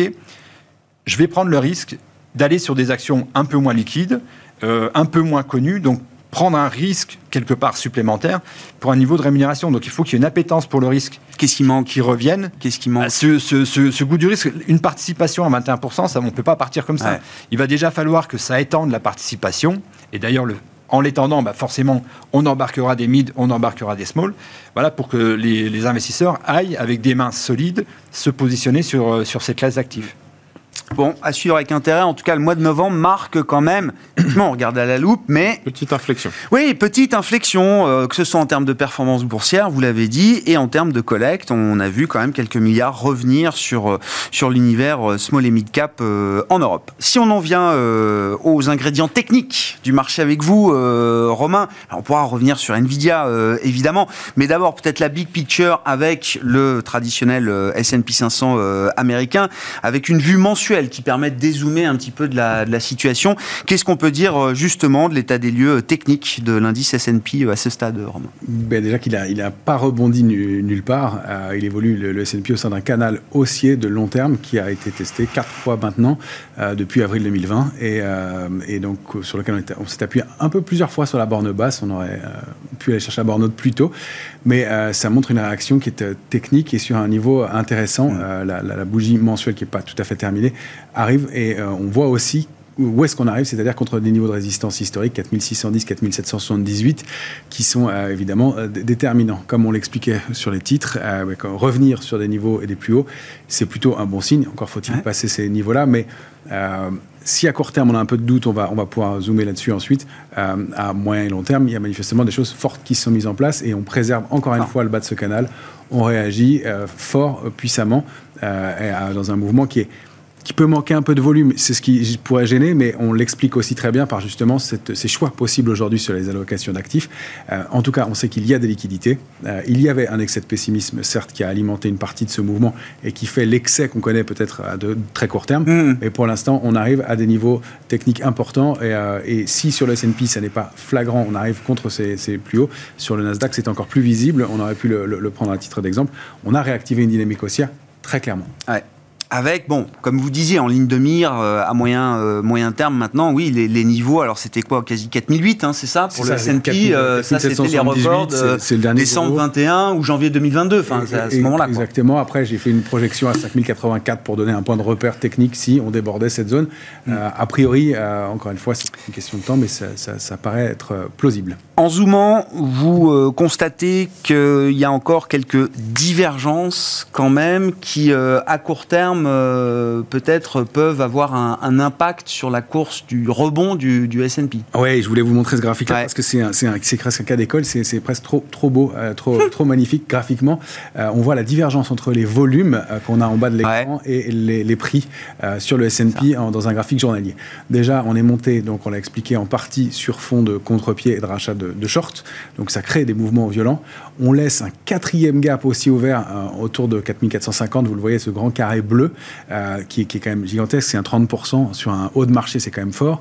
je vais prendre le risque d'aller sur des actions un peu moins liquides, euh, un peu moins connues, donc prendre un risque quelque part supplémentaire pour un niveau de rémunération. Donc il faut qu'il y ait une appétence pour le risque. Qu'est-ce qui manque Qui revienne. Qu'est-ce qui manque bah, ce, ce, goût du risque, une participation à 21%, ça, on ne peut pas partir comme ça. Il va déjà falloir que ça étende la participation. Et d'ailleurs, le, en l'étendant, bah forcément, on embarquera des mid, on embarquera des small. Voilà, pour que les, les investisseurs aillent avec des mains solides se positionner sur, euh, sur cette classe d'actifs. Bon, à suivre avec intérêt. En tout cas, le mois de novembre marque quand même. on regarde à la loupe, mais petite inflexion. Oui, petite inflexion, euh, que ce soit en termes de performance boursière, vous l'avez dit, et en termes de collecte. On a vu quand même quelques milliards revenir sur euh, sur l'univers euh, small et mid cap en Europe. Si on en vient aux ingrédients techniques du marché avec vous, Romain, on pourra revenir sur Nvidia évidemment, mais d'abord peut-être la big picture avec le traditionnel S&P 500 américain, avec une vue mensuelle qui permettent de dézoomer un petit peu de la, de la situation. Qu'est-ce qu'on peut dire euh, justement de l'état des lieux techniques de l'indice S&P euh, à ce stade, Romain? Ben Déjà qu'il n'a il a pas rebondi nulle part. Euh, il évolue le, S&P au sein d'un canal haussier de long terme qui a été testé quatre fois maintenant depuis avril 2020 et, et donc sur lequel on, s'est appuyé un peu plusieurs fois sur la borne basse. On aurait pu aller chercher la borne haute plus tôt, mais ça montre une réaction qui est technique et sur un niveau intéressant. Mmh. La, la, la, bougie mensuelle qui n'est pas tout à fait terminée arrive et euh, on voit aussi où est-ce qu'on arrive, c'est-à-dire contre des niveaux de résistance historiques, 4610, 4778, qui sont euh, évidemment euh, déterminants. Comme on l'expliquait sur les titres, revenir sur des niveaux et des plus hauts, c'est plutôt un bon signe. Encore faut-il passer ces niveaux-là, mais si à court terme on a un peu de doute, on va, on va pouvoir zoomer là-dessus ensuite. à moyen et long terme, il y a manifestement des choses fortes qui sont mises en place et on préserve encore une fois le bas de ce canal. On réagit fort, puissamment, dans un mouvement qui est qui peut manquer un peu de volume, c'est ce qui pourrait gêner, mais on l'explique aussi très bien par justement ces choix possibles aujourd'hui sur les allocations d'actifs. Euh, en tout cas, on sait qu'il y a des liquidités. Euh, il y avait un excès de pessimisme, certes, qui a alimenté une partie de ce mouvement et qui fait l'excès qu'on connaît peut-être à de très court terme. Mm. Mais pour l'instant, on arrive à des niveaux techniques importants. Et, euh, et si sur le S&P, ça n'est pas flagrant, on arrive contre ces, ces, plus hauts. Sur le Nasdaq, c'est encore plus visible. On aurait pu le, le, le prendre à titre d'exemple. On a réactivé une dynamique haussière très clairement. Ouais avec, bon, comme vous disiez, en ligne de mire, euh, à moyen, euh, moyen terme maintenant, oui, les, les niveaux, alors c'était quoi Quasi 4008, hein, c'est ça Pour le S&P, euh, ça c'était les records de décembre 21 ou janvier 2022, enfin, à ce moment-là. Exactement, après j'ai fait une projection à 5084 pour donner un point de repère technique si on débordait cette zone. Mm. a priori, encore une fois, c'est une question de temps, mais ça, ça, ça paraît être plausible. En zoomant, vous constatez qu'il y a encore quelques divergences quand même qui, à court terme, euh, peut-être peuvent avoir un, impact sur la course du rebond du, du S&P. Oui, je voulais vous montrer ce graphique-là parce que c'est presque un cas d'école, c'est presque trop, trop beau, euh, trop, trop magnifique graphiquement. Euh, on voit la divergence entre les volumes qu'on a en bas de l'écran et les, prix sur le S&P dans un graphique journalier. Déjà, on est monté, donc on l'a expliqué en partie sur fond de contre-pied et de rachat de, de short, donc ça crée des mouvements violents. On laisse un quatrième gap aussi ouvert autour de 4450, vous le voyez, ce grand carré bleu euh, qui, est quand même gigantesque. C'est un 30% sur un haut de marché, c'est quand même fort.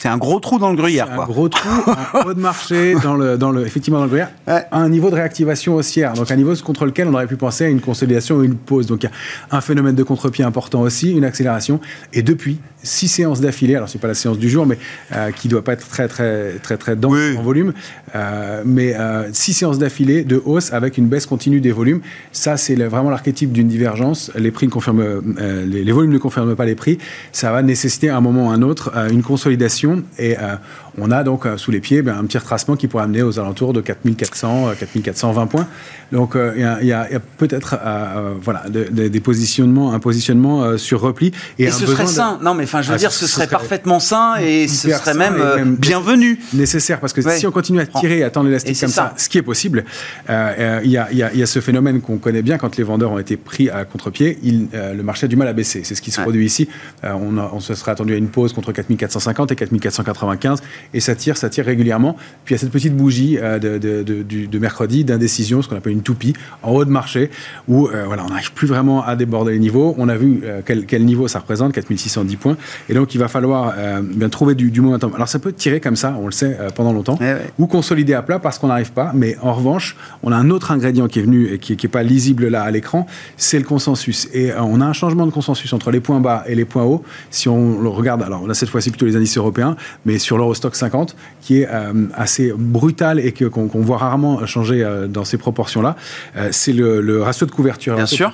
C'est un gros trou dans le gruyère. Un gros trou, un haut de marché dans le, dans le, effectivement dans le gruyère, un niveau de réactivation haussière, donc un niveau contre lequel on aurait pu penser à une consolidation ou une pause. Donc il y a un phénomène de contre-pied important aussi, une accélération. Et depuis, six séances d'affilée, alors c'est pas la séance du jour, mais euh, qui doit pas être très très très très dense en volume, euh, mais euh, six séances d'affilée de hausse avec une baisse continue des volumes. Ça c'est vraiment l'archétype d'une divergence. Les prix ne confirment, les, les, volumes ne confirment pas les prix. Ça va nécessiter à un moment ou à un autre une consolidation et on a donc sous les pieds ben, un petit retracement qui pourrait amener aux alentours de 4400, 4420 points. Donc il y a, peut-être voilà des positionnements, un positionnement sur repli et, et ce serait sain. Non mais enfin je veux ah, dire ce, serait, parfaitement sain et ce serait même, bienvenu. Nécessaire parce que si on continue à tirer et à tendre l'élastique comme ça. ce qui est possible, il y, a ce phénomène qu'on connaît bien quand les vendeurs ont été pris à contre-pied, le marché a du mal à baisser. C'est ce qui se produit ici. on, on se serait attendu à une pause contre 4450 et 4495 et ça tire, ça tire régulièrement. Puis il y a cette petite bougie de, de, mercredi d'indécision, ce qu'on appelle une toupie, en haut de marché, où voilà, on n'arrive plus vraiment à déborder les niveaux. On a vu quel, quel, niveau ça représente, 4610 points, et donc il va falloir bien trouver du, du momentum. Alors ça peut tirer comme ça, on le sait, pendant longtemps, eh ou consolider à plat parce qu'on n'arrive pas, mais en revanche, on a un autre ingrédient qui est venu et qui n'est pas lisible là à l'écran, c'est le consensus. Et euh, on a un changement de consensus entre les points bas et les points hauts. Si on le regarde, alors on a cette fois-ci plutôt les indices européens, mais sur l'Eurostock 50, qui est euh, assez brutal et qu'on voit rarement changer euh, dans ces proportions-là, c'est le, ratio de couverture. Bien sûr.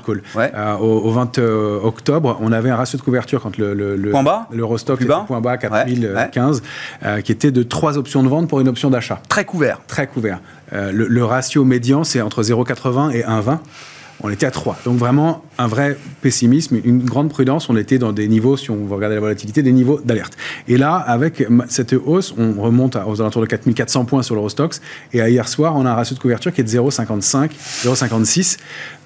au, 20 octobre, on avait un ratio de couverture quand le, le, point bas, l'Eurostock était point bas, 4015, qui était de trois options de vente pour une option d'achat. Très couvert. Très couvert. Euh, le, ratio médian, c'est entre 0,80 et 1,20 on était à 3. Donc vraiment un vrai pessimisme, une grande prudence. On était dans des niveaux, si on veut regarder la volatilité, des niveaux d'alerte. Et là, avec cette hausse, on remonte aux alentours de 4400 points sur l'Eurostox. Et hier soir, on a un ratio de couverture qui est de 0,55, 0,56.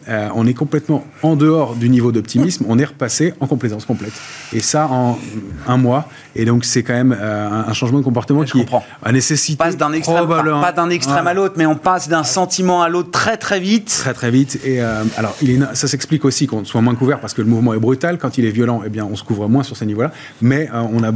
Euh, on est complètement en dehors du niveau d'optimisme, on est repassé en complaisance complète. Et ça en un mois. Et donc c'est quand même euh, un changement de comportement qui a nécessité... On passe d'un extrême, pas, d'un extrême à l'autre, mais on passe d'un sentiment à l'autre très très vite. Très très vite. Et euh, alors il est, ça s'explique aussi qu'on soit moins couvert parce que le mouvement est brutal. Quand il est violent, eh bien on se couvre moins sur ces niveaux-là. Mais on, a,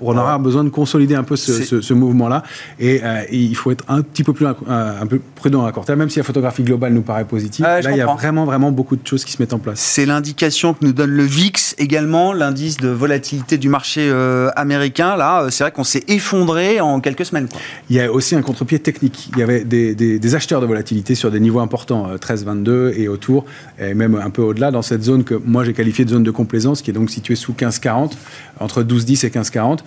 on aura besoin de consolider un peu ce, mouvement-là. Et, il faut être un petit peu plus un, peu prudent à court terme, même si la photographie globale nous paraît positive. là, il y a vraiment, vraiment beaucoup de choses qui se mettent en place. C'est l'indication que nous donne le VIX également, l'indice de volatilité du marché euh, américain. Là, euh, c'est vrai qu'on s'est effondré en quelques semaines. Il y a aussi un contre-pied technique. Il y avait des, acheteurs de volatilité sur des niveaux importants, 13-22 euh, et autour, et même un peu au-delà, dans cette zone que moi j'ai qualifiée de zone de complaisance, qui est donc située sous 15-40, entre 12-10 et 15-40.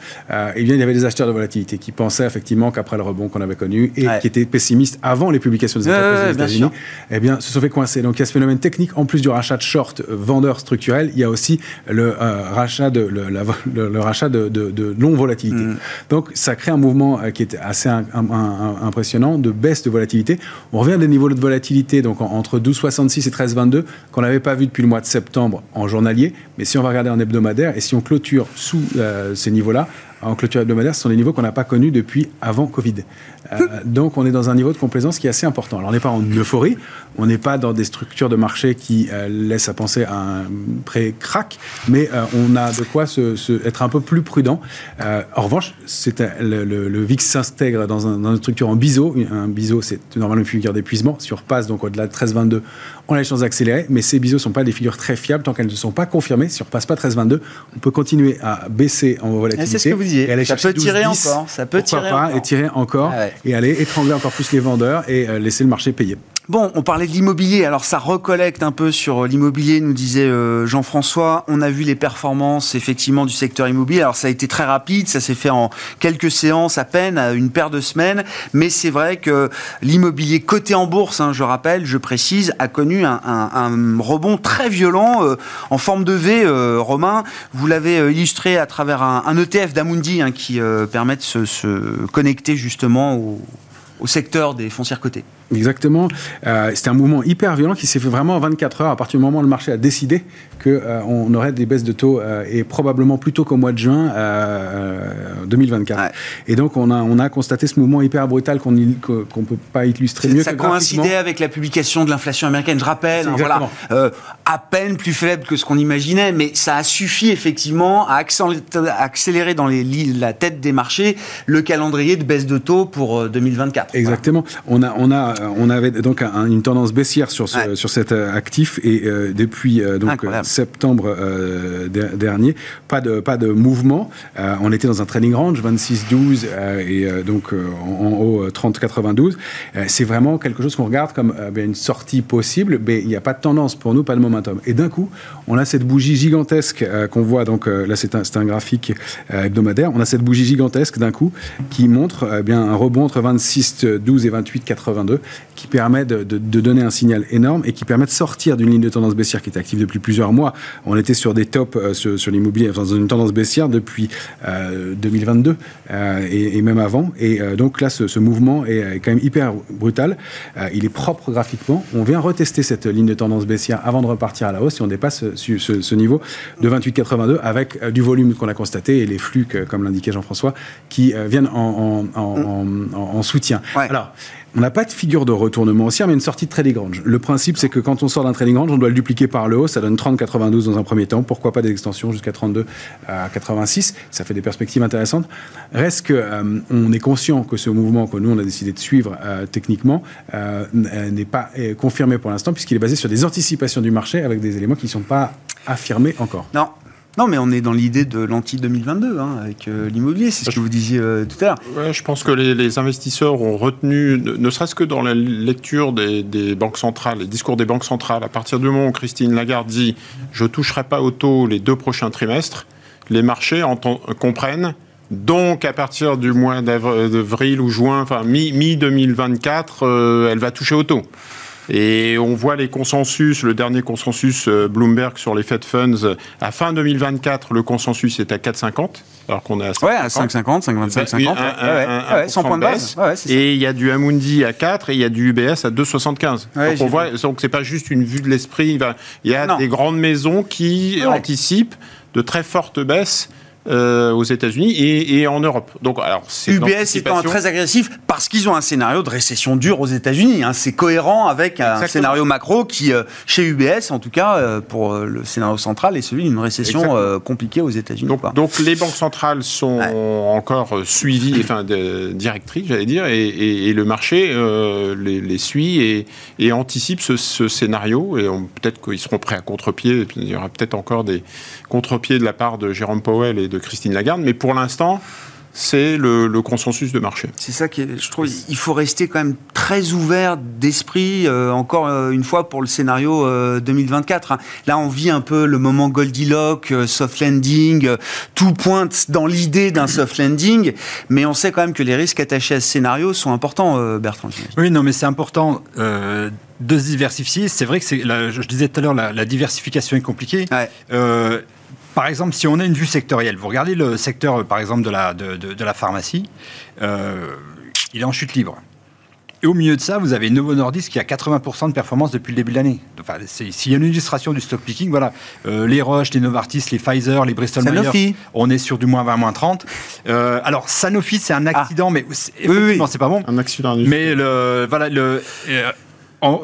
et bien, il y avait des acheteurs de volatilité qui pensaient effectivement qu'après le rebond qu'on avait connu et qui étaient pessimistes avant les publications des entreprises États-Unis, eh bien, se sont fait coincer. Donc il y a phénomène technique, en plus du rachat de short euh, vendeur structurel, il y a aussi le euh, rachat de le, le, rachat de, de, longue volatilité. Mm. Donc ça crée un mouvement euh, qui est assez impressionnant de baisse de volatilité. On revient à des niveaux de volatilité donc entre 12,66 et 13,22 qu'on n'avait pas vu depuis le mois de septembre en journalier. Mais si on va regarder en hebdomadaire et si on clôture sous ces niveaux-là, en clôture hebdomadaire, ce sont des niveaux qu'on n'a pas connus depuis avant Covid. Euh, donc on est dans un niveau de complaisance qui est assez important. Alors on n'est pas en euphorie, on n'est pas dans des structures de marché qui euh, laissent à penser à un pré-crack, mais euh, on a de quoi se, être un peu plus prudent. en revanche, le, le, le, VIX s'intègre dans, un, dans, une structure en biseau. Un biseau, c'est normalement une figure d'épuisement. Si on repasse donc au-delà de 13,22, on a les chances d'accélérer, mais ces biseaux ne sont pas des figures très fiables tant qu'elles ne sont pas confirmées. Si on ne repasse pas 13,22, on peut continuer à baisser en volatilité. C'est ce que vous disiez. Et aller ça peut tirer encore. Ça peut tirer pas, encore. Et tirer encore. Ah et aller étrangler encore plus les vendeurs et euh, laisser le marché payer. Bon, on parlait de l'immobilier. Alors, ça recollecte un peu sur l'immobilier, nous disait euh, Jean-François. On a vu les performances, effectivement, du secteur immobilier. Alors, ça a été très rapide. Ça s'est fait en quelques séances à peine, à une paire de semaines. Mais c'est vrai que l'immobilier coté en bourse, hein, je rappelle, je précise, a connu un, rebond très violent euh, en forme de V. Euh, Romain, vous l'avez illustré à travers un, ETF d'Amundi hein, qui permet de se, connecter justement au, au secteur des foncières cotées. Exactement. Euh, C'était un mouvement hyper violent qui s'est fait vraiment en 24 heures à partir du moment où le marché a décidé qu'on euh, aurait des baisses de taux euh, et probablement plus tôt qu'au mois de juin 2024. Euh, et donc on a, on a constaté ce mouvement hyper brutal qu'on ne peut pas illustrer mieux. Ça coïncidait avec la publication de l'inflation américaine, je rappelle. Hein, voilà, à peine plus faible que ce qu'on imaginait, mais ça a suffi effectivement à accélérer dans les, la tête des marchés le calendrier de baisse de taux pour 2024. Exactement. On a, on a euh, on avait donc une tendance baissière sur, sur cet euh, actif et euh, depuis donc septembre dernier, pas de, pas de mouvement. on était dans un trading range 26-12 et donc en, haut 30-92. c'est vraiment quelque chose qu'on regarde comme ben, une sortie possible, mais il n'y a pas de tendance pour nous, pas de momentum. Et d'un coup, on a cette bougie gigantesque qu'on voit, donc là c'est un, un, graphique hebdomadaire, on a cette bougie gigantesque d'un coup qui montre bien un rebond entre 26-12 et 28-82 qui permet de, donner un signal énorme et qui permet de sortir d'une ligne de tendance baissière qui était active depuis plusieurs mois. On était sur des tops euh, sur, l'immobilier, dans une tendance baissière depuis 2022 et, même avant. Et donc là, ce, mouvement est quand même hyper brutal. il est propre graphiquement. On vient retester cette ligne de tendance baissière avant de repartir à la hausse si on dépasse ce, ce niveau de 28,82 avec du volume qu'on a constaté et les flux, comme l'indiquait Jean-François, qui viennent en, en, soutien. Alors, on n'a pas de figure de retournement haussière, mais une sortie de trading range. Le principe, c'est que quand on sort d'un trading range, on doit le dupliquer par le haut. Ça donne 30,92 dans un premier temps. Pourquoi pas des extensions jusqu'à 32 à 86 Ça fait des perspectives intéressantes. Reste que euh, on est conscient que ce mouvement que nous on a décidé de suivre euh, techniquement euh, n'est pas confirmé pour l'instant, puisqu'il est basé sur des anticipations du marché avec des éléments qui ne sont pas affirmés encore. Non, non, mais on est dans l'idée de l'anti-2022 hein, avec euh, l'immobilier, c'est ce que vous disiez euh, tout à l'heure. Je pense que les, investisseurs ont retenu, ne, serait-ce que dans la lecture des, banques centrales, les discours des banques centrales, à partir du moment où Christine Lagarde dit je toucherai pas au taux les deux prochains trimestres, les marchés comprennent. Donc, à partir du mois d'avril ou juin, enfin mi-2024, euh, elle va toucher au taux. Et on voit les consensus, le dernier consensus euh, Bloomberg sur les Fed Funds, à fin 2024, le consensus est à 4,50, alors qu'on est à 5,50. Ouais, à 5,50, 5,25, 50. ouais, 100 points de base. et il y a du Amundi à 4 et il y a du UBS à 2,75. donc on voit, donc c'est pas juste une vue de l'esprit. Il y a des grandes maisons qui anticipent de très fortes baisses euh, aux États-Unis et, en Europe. Donc, alors, UBS étant très agressif parce qu'ils ont un scénario de récession dure aux États-Unis. Hein. C'est cohérent avec un scénario macro qui, euh, chez UBS, en tout cas, euh, pour le scénario central, est celui d'une récession compliquée aux États-Unis. Donc, donc, les banques centrales sont encore suivies, enfin directrices, j'allais dire, et, le marché les, suit et, et anticipe ce, ce scénario. Et peut-être qu'ils seront prêts à contre-pied. Il y aura peut-être encore des contre-pieds de la part de Jérôme Powell et de Christine Lagarde, mais pour l'instant, c'est le, consensus de marché. C'est ça qui, je trouve, il faut rester quand même très ouvert d'esprit, euh, encore euh, une fois pour le scénario 2024. Euh, hein. Là, on vit un peu le moment Goldilocks, soft landing, tout pointe dans l'idée d'un soft landing, mais on sait quand même que les risques attachés à ce scénario sont importants, Bertrand. Oui, non, mais c'est important de se diversifier. C'est vrai que c'est, je disais tout à l'heure, la, diversification est compliquée. Par exemple, si on a une vue sectorielle, vous regardez le secteur, par exemple, de la, de, la pharmacie, euh, il est en chute libre. Et au milieu de ça, vous avez Novo Nordisk qui a 80% de performance depuis le début de l'année. Enfin, s'il y a une illustration du stock picking, voilà, euh, les Roche, les Novartis, les Pfizer, les Bristol Myers, on est sur du moins 20, moins 30. Euh, alors, Sanofi, c'est un ah. accident, mais effectivement, c'est pas bon. Un accident. Mais le, voilà, le,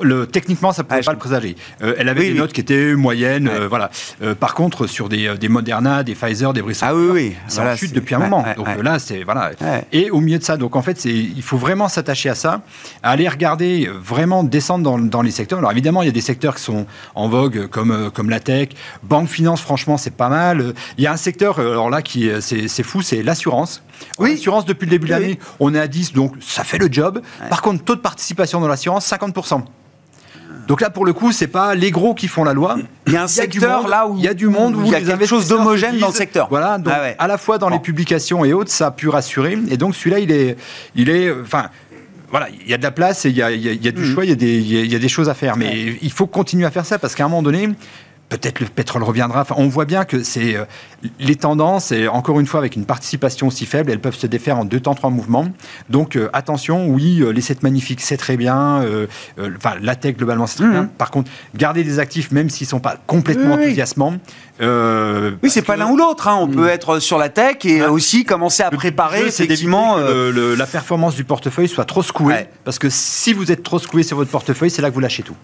le, techniquement, ça ne pouvait pas le présager. Euh, elle avait des notes qui étaient moyennes. Euh, voilà. Euh, par contre, sur des, des, Moderna, des Pfizer, des Bristol, ah, oui, oui. ça chute depuis un moment. donc là, c'est voilà. Et au milieu de ça, donc en fait, il faut vraiment s'attacher à ça, à aller regarder vraiment descendre dans, dans, les secteurs. Alors évidemment, il y a des secteurs qui sont en vogue comme comme la tech, banque, finance. Franchement, c'est pas mal. Il y a un secteur alors là qui c'est fou, c'est l'assurance. Oui. L'assurance depuis le début de l'année, on est à 10, donc ça fait le job. Par contre, taux de participation dans l'assurance, 50%. Donc là, pour le coup, c'est pas les gros qui font la loi. Il y a un secteur là où il y a du monde où, il y a quelque chose d'homogène dans le secteur. Voilà, donc ah à la fois dans les publications et autres, ça a pu rassurer. Et donc celui-là, il est, il est, enfin. Voilà, il y a de la place et il y a, il y a, du mm. choix, il y a, des, il y a des choses à faire. Mais il faut continuer à faire ça parce qu'à un moment donné, peut-être le pétrole reviendra. Enfin, on voit bien que c'est euh, les tendances, et encore une fois, avec une participation aussi faible, elles peuvent se défaire en deux temps, trois mouvements. Donc, euh, attention, oui, euh, les sets magnifiques, c'est très bien. enfin, la tech, globalement, c'est très mmh. bien. Par contre, garder des actifs, même s'ils ne sont pas complètement enthousiasmants. oui, c'est pas l'un ou l'autre. Hein. On mmh. peut être sur la tech et aussi commencer à préparer, effectivement. Que la performance du portefeuille soit trop secouée. Parce que si vous êtes trop secoué sur votre portefeuille, c'est là que vous lâchez tout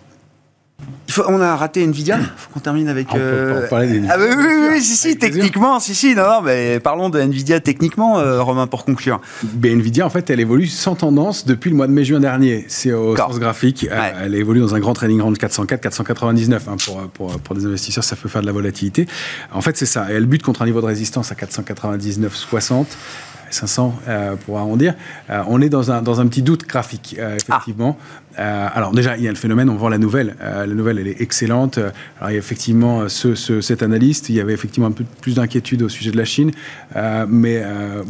on a raté Nvidia. Faut qu'on termine avec. Ah, euh, parler des... ah, oui, oui, oui, si, si, techniquement, si, si, non, non, mais parlons de Nvidia techniquement, euh, Romain, pour conclure. Nvidia, en fait, elle évolue sans tendance depuis le mois de mai-juin dernier. C'est au sens graphique. Euh, elle évolue dans un grand trading range 404-499. Hein, pour, pour, pour, des investisseurs, ça peut faire de la volatilité. En fait, c'est ça. Et elle bute contre un niveau de résistance à 499-60. 500 pour arrondir. on est dans un, dans un petit doute graphique, effectivement. Euh, alors déjà, il y a le phénomène, on vend la nouvelle. Euh, la nouvelle, elle est excellente. Alors il y a effectivement ce, cet analyste, il y avait effectivement un peu plus d'inquiétude au sujet de la Chine. Euh, mais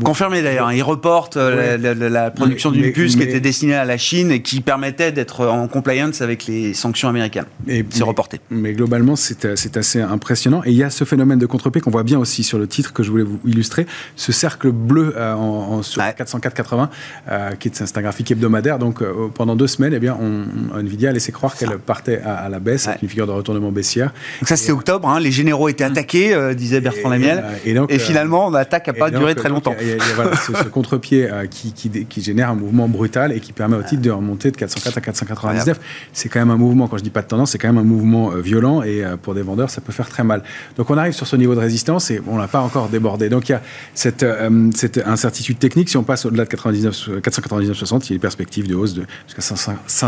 Confirmé d'ailleurs, hein. il reporte la, production d'une puce qui était destinée à la Chine et qui permettait d'être en compliance avec les sanctions américaines. C'est reporté. Mais globalement, c'est assez impressionnant. Et il y a ce phénomène de contre-pied qu'on voit bien aussi sur le titre que je voulais vous illustrer. Ce cercle bleu en, sur 404,80, qui est, un graphique hebdomadaire. Donc pendant deux semaines, eh bien, on, Nvidia a laissé croire qu'elle partait à, la baisse avec une figure de retournement baissière. Donc ça c'était octobre, hein, les généraux étaient attaqués, euh, disait Bertrand Lamiel. Et, donc, et finalement, l'attaque n'a pas duré très longtemps. Il y a, voilà, ce, contre-pied euh, qui, qui, génère un mouvement brutal et qui permet au titre de remonter de 404 à 499. C'est quand même un mouvement, quand je dis pas de tendance, c'est quand même un mouvement euh, violent et pour des vendeurs, ça peut faire très mal. Donc on arrive sur ce niveau de résistance et on l'a pas encore débordé. Donc il y a cette, cette incertitude technique. Si on passe au-delà de 499,60, il y a des perspectives de hausse de jusqu'à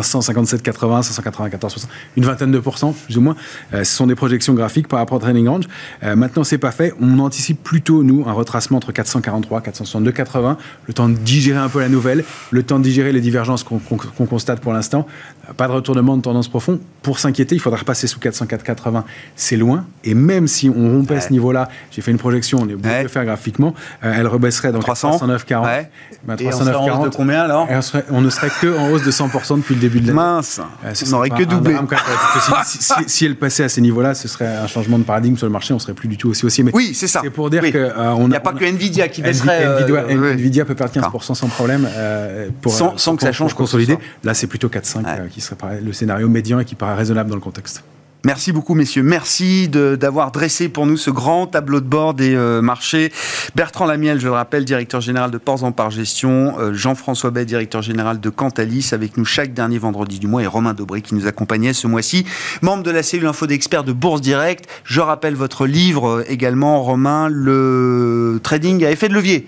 557,80, 594, 60, une vingtaine de pourcents, plus ou moins. ce sont des projections graphiques par rapport au training range. Euh, maintenant, c'est pas fait. On anticipe plutôt, nous, un retracement entre 443, 462, 80, le temps de digérer un peu la nouvelle, le temps de digérer les divergences qu'on constate pour l'instant. Euh, pas de retournement de tendance profond. Pour s'inquiéter, il faudra repasser sous 404, 80. C'est loin. Et même si on rompait ce niveau-là, j'ai fait une projection, on est obligé de le faire graphiquement, euh, elle rebaisserait dans 309, 40. Ouais. Ben, Et on en hausse de combien alors? On, ne serait que en hausse de 100% depuis le début de l'année. Mince. on n'aurait que doublé. si, elle passait à ces niveaux-là, ce serait un changement de paradigme sur le marché, on serait plus du tout aussi haussier. Mais oui, c'est ça. C'est pour dire que euh, on Il n'y a, pas que Nvidia qui baisserait. Euh, Nvidia, peut perdre 15% sans problème. Euh, pour, sans, que ça change consolider. Là, c'est plutôt 4-5 qui serait le scénario médian et qui paraît raisonnable dans le contexte. Merci beaucoup, messieurs. Merci d'avoir dressé pour nous ce grand tableau de bord des euh, marchés. Bertrand Lamiel, je le rappelle, directeur général de Ports en Par Gestion. Euh, Jean-François Bay, directeur général de Cantalis, avec nous chaque dernier vendredi du mois. Et Romain Dobré, qui nous accompagnait ce mois-ci, membre de la cellule info d'experts de Bourse Direct. Je rappelle votre livre euh, également, Romain, le trading à effet de levier.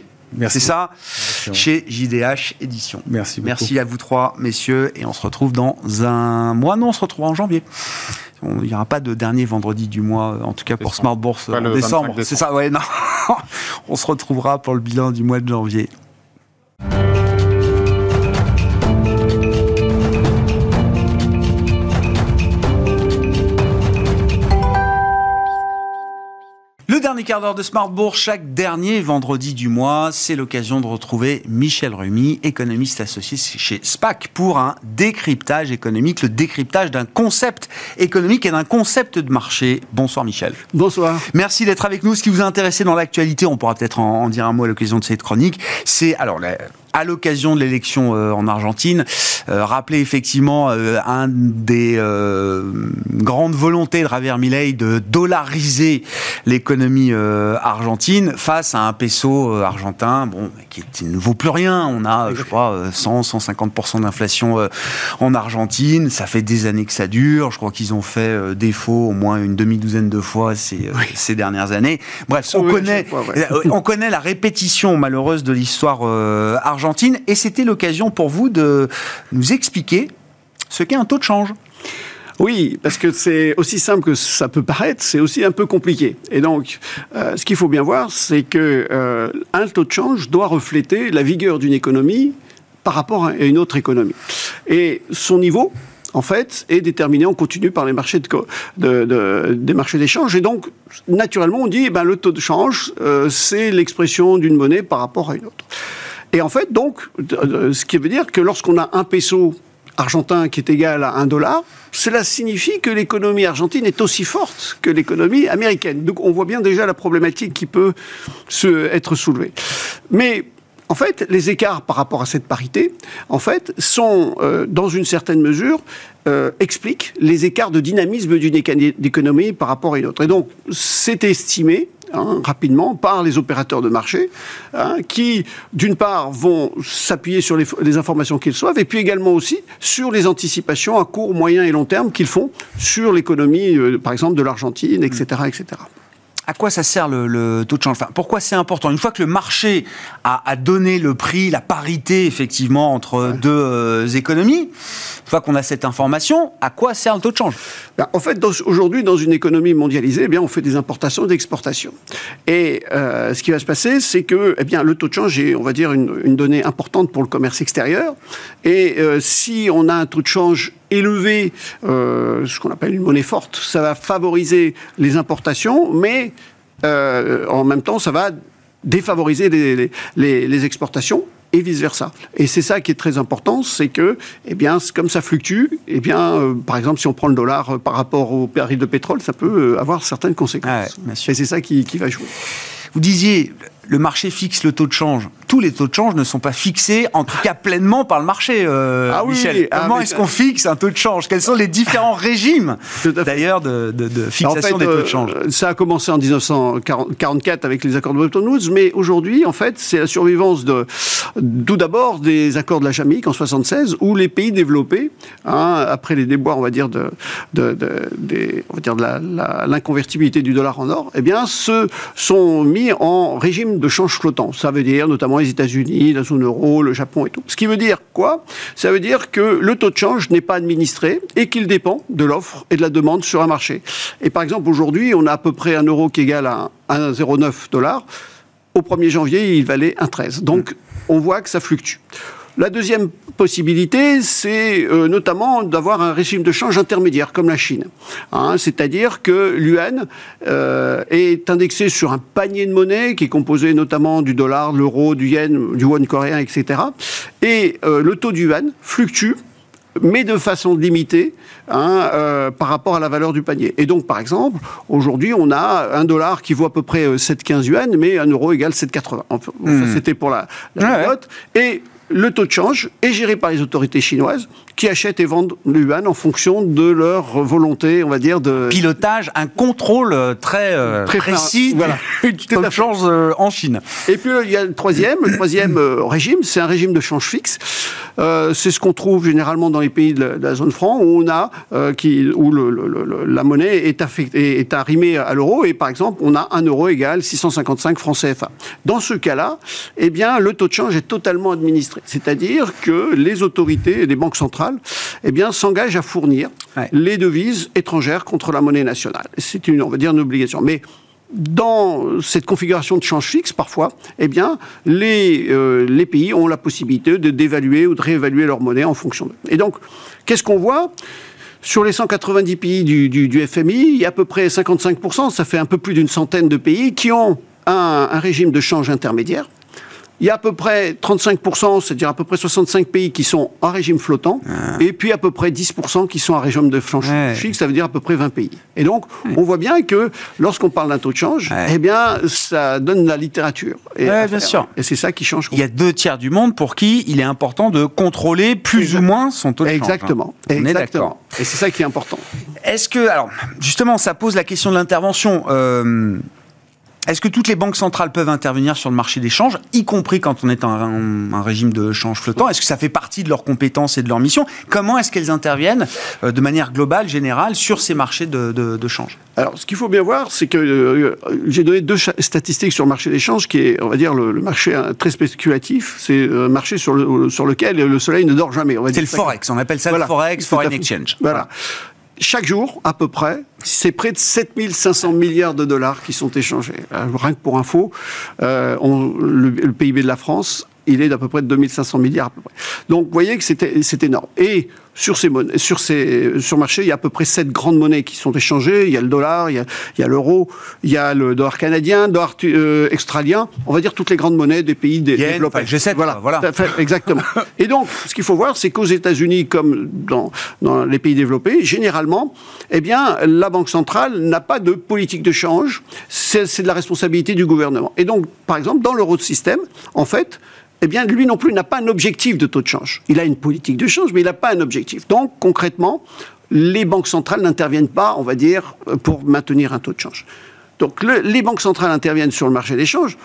C'est ça, chez JDH Édition. Merci beaucoup. Merci à vous trois, messieurs, et on se retrouve dans un mois. Non, on se retrouve en janvier. Il n'y aura pas de dernier vendredi du mois, en tout cas pour Smart Bourse en décembre. C'est ça, ouais, non. On se retrouvera pour le bilan du mois de janvier. Le dernier quart d'heure de Smartbourg, chaque dernier vendredi du mois, c'est l'occasion de retrouver Michel Rumi, économiste associé chez SPAC, pour un décryptage économique, le décryptage d'un concept économique et d'un concept de marché. Bonsoir Michel. Bonsoir. Merci d'être avec nous. Ce qui vous a intéressé dans l'actualité, on pourra peut-être en, dire un mot à l'occasion de cette chronique, c'est alors à l'occasion de l'élection euh, en Argentine, euh, rappeler effectivement euh, un des grandes volontés de Javier Milei de dollariser l'économie argentine face à un peso argentin, bon, qui, ne vaut plus rien. On a, je crois, 100, 150% d'inflation en Argentine. Ça fait des années que ça dure. Je crois qu'ils ont fait défaut au moins une demi-douzaine de fois ces, ces dernières années. Bref, on connaît, on connaît la répétition malheureuse de l'histoire argentine et c'était l'occasion pour vous de nous expliquer ce qu'est un taux de change. Oui, parce que c'est aussi simple que ça peut paraître, c'est aussi un peu compliqué. Et donc, euh, ce qu'il faut bien voir, c'est que euh, un taux de change doit refléter la vigueur d'une économie par rapport à une autre économie. Et son niveau, en fait, est déterminé en continu par les marchés de, des marchés d'échange. Et donc, naturellement, on dit, eh ben, le taux de change, euh, c'est l'expression d'une monnaie par rapport à une autre. Et en fait, donc, ce qui veut dire que lorsqu'on a un peso argentin qui est égal à un dollar, cela signifie que l'économie argentine est aussi forte que l'économie américaine. Donc on voit bien déjà la problématique qui peut se, être soulevée. Mais en fait, les écarts par rapport à cette parité, en fait, sont, euh, dans une certaine mesure, euh, expliquent les écarts de dynamisme d'une économie par rapport à une autre. Et donc, c'est estimé Hein, rapidement par les opérateurs de marché, hein, qui, d'une part, vont s'appuyer sur les, informations qu'ils reçoivent, et puis également aussi sur les anticipations à court, moyen et long terme qu'ils font sur l'économie, euh, par exemple, de l'Argentine, etc., etc. à quoi ça sert le, taux de change? Enfin, Pourquoi c'est important? Une fois que le marché a, donné le prix, la parité effectivement entre deux euh, économies, une fois qu'on a cette information, à quoi sert le taux de change? Ben, En fait, aujourd'hui, dans une économie mondialisée, eh bien, on fait des importations et des exportations. Et euh, ce qui va se passer, c'est que eh bien, le taux de change est, on va dire, une, donnée importante pour le commerce extérieur. Et euh, si on a un taux de change élevé, euh, ce qu'on appelle une monnaie forte, ça va favoriser les importations, mais euh, en même temps, ça va défavoriser les, les, exportations et vice versa. Et c'est ça qui est très important, c'est que, eh bien, comme ça fluctue, eh bien, euh, par exemple, si on prend le dollar par rapport au baril de pétrole, ça peut avoir certaines conséquences. et c'est ça qui, qui va jouer. Vous disiez, le marché fixe le taux de change. Tous les taux de change ne sont pas fixés, en tout cas pleinement par le marché, euh, ah Michel. Ah, Comment est-ce qu'on fixe un taux de change? Quels sont les différents régimes, d'ailleurs, de, fixation des taux de change? euh, Ça a commencé en 1944 avec les accords de Bretton Woods, mais aujourd'hui, en fait, c'est la survivance de, tout d'abord des accords de la Jamaïque en 76, où les pays développés, hein, après les déboires, on va dire, de, de, on va dire de l'inconvertibilité du dollar en or, eh bien, se sont mis en régime de change flottant. Ça veut dire notamment les États-Unis, la zone euro, le Japon et tout. Ce qui veut dire quoi? Ça veut dire que le taux de change n'est pas administré et qu'il dépend de l'offre et de la demande sur un marché. Et par exemple, aujourd'hui, on a à peu près un euro qui égale à 1,09 dollars. Au 1er janvier, il valait 1,13. Donc, on voit que ça fluctue. La deuxième possibilité, c'est euh, notamment d'avoir un régime de change intermédiaire comme la Chine. Hein, c'est-à-dire que l'UN euh, est indexé sur un panier de monnaie qui est composé notamment du dollar, de l'euro, du yen, du won coréen, etc. Et euh, le taux du yuan fluctue mais de façon limitée hein, par rapport à la valeur du panier. Et donc, par exemple, aujourd'hui, on a un dollar qui vaut à peu près 7,15 yuan, mais un euro égale 7,80. Enfin, hmm. C'était pour la, la note. Et le taux de change est géré par les autorités chinoises qui achètent et vendent le yuan en fonction de leur volonté, on va dire, de... Pilotage, un contrôle euh, très, euh, très précis voilà. du taux de change euh, en Chine. Et puis il y a le troisième, le troisième régime, c'est un régime de change fixe. c'est ce qu'on trouve généralement dans les pays de la, zone franc, où on a, qui, où le, la monnaie est, affectée, est arrimée à l'euro, et par exemple, on a un euro égal 655 francs CFA. Dans ce cas-là, eh bien, le taux de change est totalement administré. C'est-à-dire que les autorités et les banques centrales eh bien, s'engage à fournir les devises étrangères contre la monnaie nationale. C'est une, on va dire, une obligation. Mais dans cette configuration de change fixe, parfois, eh bien, les, euh, les pays ont la possibilité de d'évaluer ou de réévaluer leur monnaie en fonction de. Et donc, qu'est-ce qu'on voit? Sur les 190 pays du, du, FMI, il y a à peu près 55%, ça fait un peu plus d'une centaine de pays qui ont un régime de change intermédiaire il y a à peu près 35%, c'est-à-dire à peu près 65 pays qui sont en régime flottant, ah. et puis à peu près 10% qui sont en régime de flanche chic, ça veut dire à peu près 20 pays. Et donc, on voit bien que lorsqu'on parle d'un taux de change, eh bien, ça donne la littérature. Et, bien sûr. Et c'est ça qui change. Il y a deux tiers du monde pour qui il est important de contrôler plus ou moins son taux de change. Exactement. Hein. Exactement. Et c'est ça qui est important. Est-ce que, alors, justement, ça pose la question de l'intervention. Euh, est-ce que toutes les banques centrales peuvent intervenir sur le marché des changes, y compris quand on est en un, régime de change flottant? Est-ce que ça fait partie de leurs compétences et de leur mission Comment est-ce qu'elles interviennent euh, de manière globale, générale, sur ces marchés de, change? Alors, ce qu'il faut bien voir, c'est que euh, j'ai donné deux statistiques sur le marché des changes, qui est, on va dire, le, marché euh, très spéculatif. C'est un marché sur, le, sur lequel le soleil ne dort jamais. C'est le forex. On appelle ça le forex, foreign exchange. voilà chaque jour, à peu près, c'est près de 7500 milliards de dollars qui sont échangés. Euh, rien que pour info, euh, le, PIB de la France, il est d'à peu près de 2500 milliards à peu près. Donc, vous voyez que c'est énorme. Et sur ces sur ces sur marché, il y a à peu près sept grandes monnaies qui sont échangées. Il y a le dollar, il y a l'euro, il y a le dollar canadien, le dollar euh, australien. On va dire toutes les grandes monnaies des pays développés. G7, voilà, voilà. Exactement. Et donc, ce qu'il faut voir, c'est qu'aux États-Unis, comme dans, dans les pays développés, généralement, eh bien, la banque centrale n'a pas de politique de change. C'est de la responsabilité du gouvernement. Et donc, par exemple, dans l'euro système, en fait, eh bien, lui non plus n'a pas un objectif de taux de change. Il a une politique de change, mais il n'a pas un objectif. Donc, concrètement, les banques centrales n'interviennent pas, on va dire, pour maintenir un taux de change. Donc, les banques centrales interviennent sur le marché des changes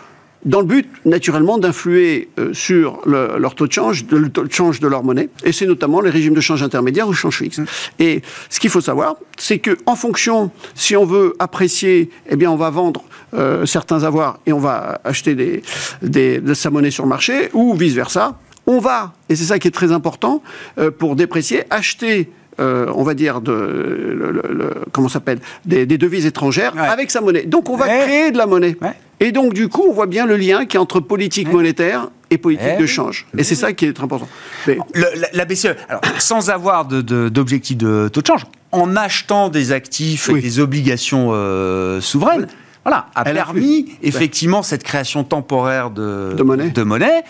dans le but, naturellement, d'influer euh, sur leur taux de change, le taux de change de leur monnaie, et c'est notamment les régimes de change intermédiaire ou change fixe. Et ce qu'il faut savoir, c'est que en fonction, si on veut apprécier, eh bien, on va vendre euh, certains avoirs et on va acheter des, des, de sa monnaie sur le marché, ou vice versa. On va, et c'est ça qui est très important, euh, pour déprécier, acheter euh, on va dire, de, le, comment s'appelle, des, devises étrangères avec sa monnaie. Donc on va créer de la monnaie. Et donc du coup, on voit bien le lien qui est entre politique monétaire et politique de change. Et c'est ça qui est très important. la, BCE, alors, sans avoir d'objectif de, taux de change, en achetant des actifs et des obligations euh, souveraines, voilà, a permis effectivement cette création temporaire de, monnaie. de monnaie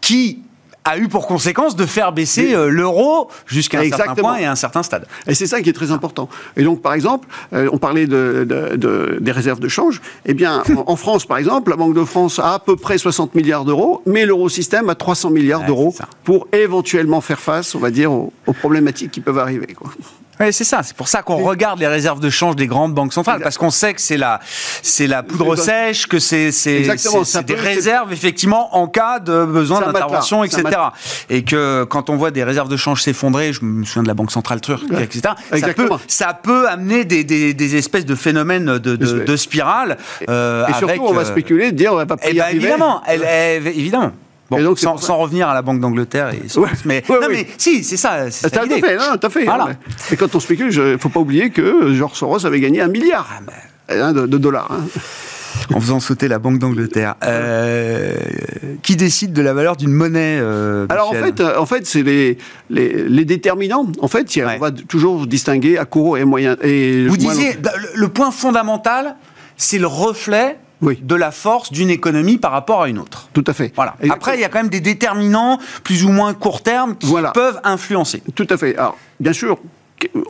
qui a eu pour conséquence de faire baisser euh, l'euro jusqu'à un certain point et à un certain stade. Et c'est ça qui est très important. Et donc, par exemple, euh, on parlait de, des réserves de change. Eh bien, en, France, par exemple, la Banque de France a à peu près 60 milliards d'euros, mais l'eurosystème a 300 milliards d'euros pour éventuellement faire face, on va dire, aux, aux problématiques qui peuvent arriver. Quoi. Oui, c'est ça. C'est pour ça qu'on regarde les réserves de change des grandes banques centrales, parce qu'on sait que c'est la, c'est la poudre sèche, que c'est, c'est, des réserves effectivement en cas de besoin d'intervention, etc. Et que quand on voit des réserves de change s'effondrer, je me souviens de la banque centrale turque, etc. Ça peut, ça peut, amener des, des, des, espèces de phénomènes de, de, de spirale. Euh, et, surtout, on va euh, spéculer, dire on va pas eh payer. Ben, évidemment, elle, évidemment. Bon, donc, sans, revenir à la Banque d'Angleterre et mais, non, mais si, c'est ça. C'est tout à fait, non, fait. Voilà. Et quand on spécule, il ne faut pas oublier que George Soros avait gagné un milliard ah, ben. hein, de, dollars. Hein. en faisant sauter la Banque d'Angleterre. Euh, qui décide de la valeur d'une monnaie euh, Alors en fait, en fait c'est les, les, déterminants. En fait, on va toujours distinguer à court et moyen. Et Vous disiez, le point fondamental, c'est le reflet de la force d'une économie par rapport à une autre. Tout à fait. Voilà. Après, il y a quand même des déterminants plus ou moins court terme qui peuvent influencer. Tout à fait. Alors, bien sûr,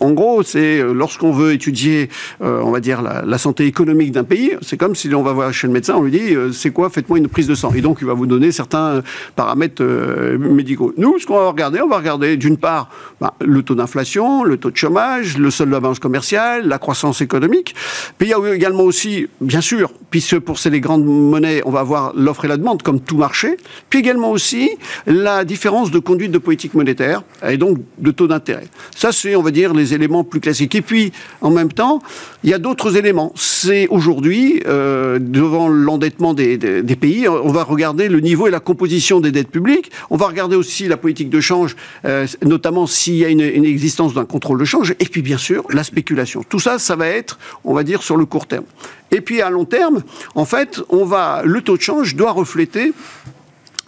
en gros, c'est euh, lorsqu'on veut étudier, euh, on va dire, la, santé économique d'un pays, c'est comme si on va voir chez le médecin, on lui dit, euh, c'est quoi, faites-moi une prise de sang. Et donc, il va vous donner certains paramètres médicaux. Nous, ce qu'on va regarder, on va regarder d'une part bah, le taux d'inflation, le taux de chômage, le solde de la balance commerciale, la croissance économique. Puis il y a également aussi, bien sûr, puisque pour ces les grandes monnaies, on va avoir l'offre et la demande comme tout marché. Puis également aussi la différence de conduite de politique monétaire et donc de taux d'intérêt. Ça, c'est, on va dire, les éléments plus classiques. Et puis, en même temps, il y a d'autres éléments. C'est aujourd'hui, euh, devant l'endettement des, pays, on va regarder le niveau et la composition des dettes publiques. On va regarder aussi la politique de change, euh, notamment s'il y a une, une existence d'un contrôle de change. Et puis, bien sûr, la spéculation. Tout ça, ça va être, on va dire, sur le court terme. Et puis, à long terme, en fait, le taux de change doit refléter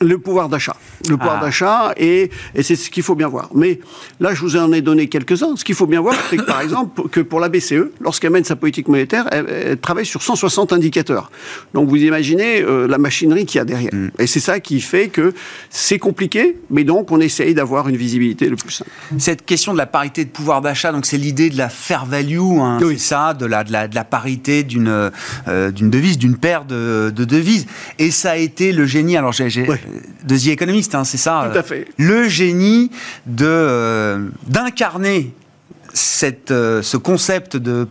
le pouvoir d'achat. Le pouvoir ah. d'achat, et, et c'est ce qu'il faut bien voir. Mais là, je vous en ai donné quelques-uns. Ce qu'il faut bien voir, c'est que, par exemple, que pour la BCE, lorsqu'elle mène sa politique monétaire, elle, travaille sur 160 indicateurs. Donc, vous imaginez euh, la machinerie qu'il y a derrière. Mm. Et c'est ça qui fait que c'est compliqué, mais donc on essaye d'avoir une visibilité le plus simple. Cette question de la parité de pouvoir d'achat, donc c'est l'idée de la fair value, hein, c'est ça, de la, de la, de la parité d'une euh, d'une devise, d'une paire de, de, devises. Et ça a été le génie. Alors, j'ai de The Economist, hein, c'est ça Tout à fait. Le génie de euh, d'incarner cette, euh, ce concept de,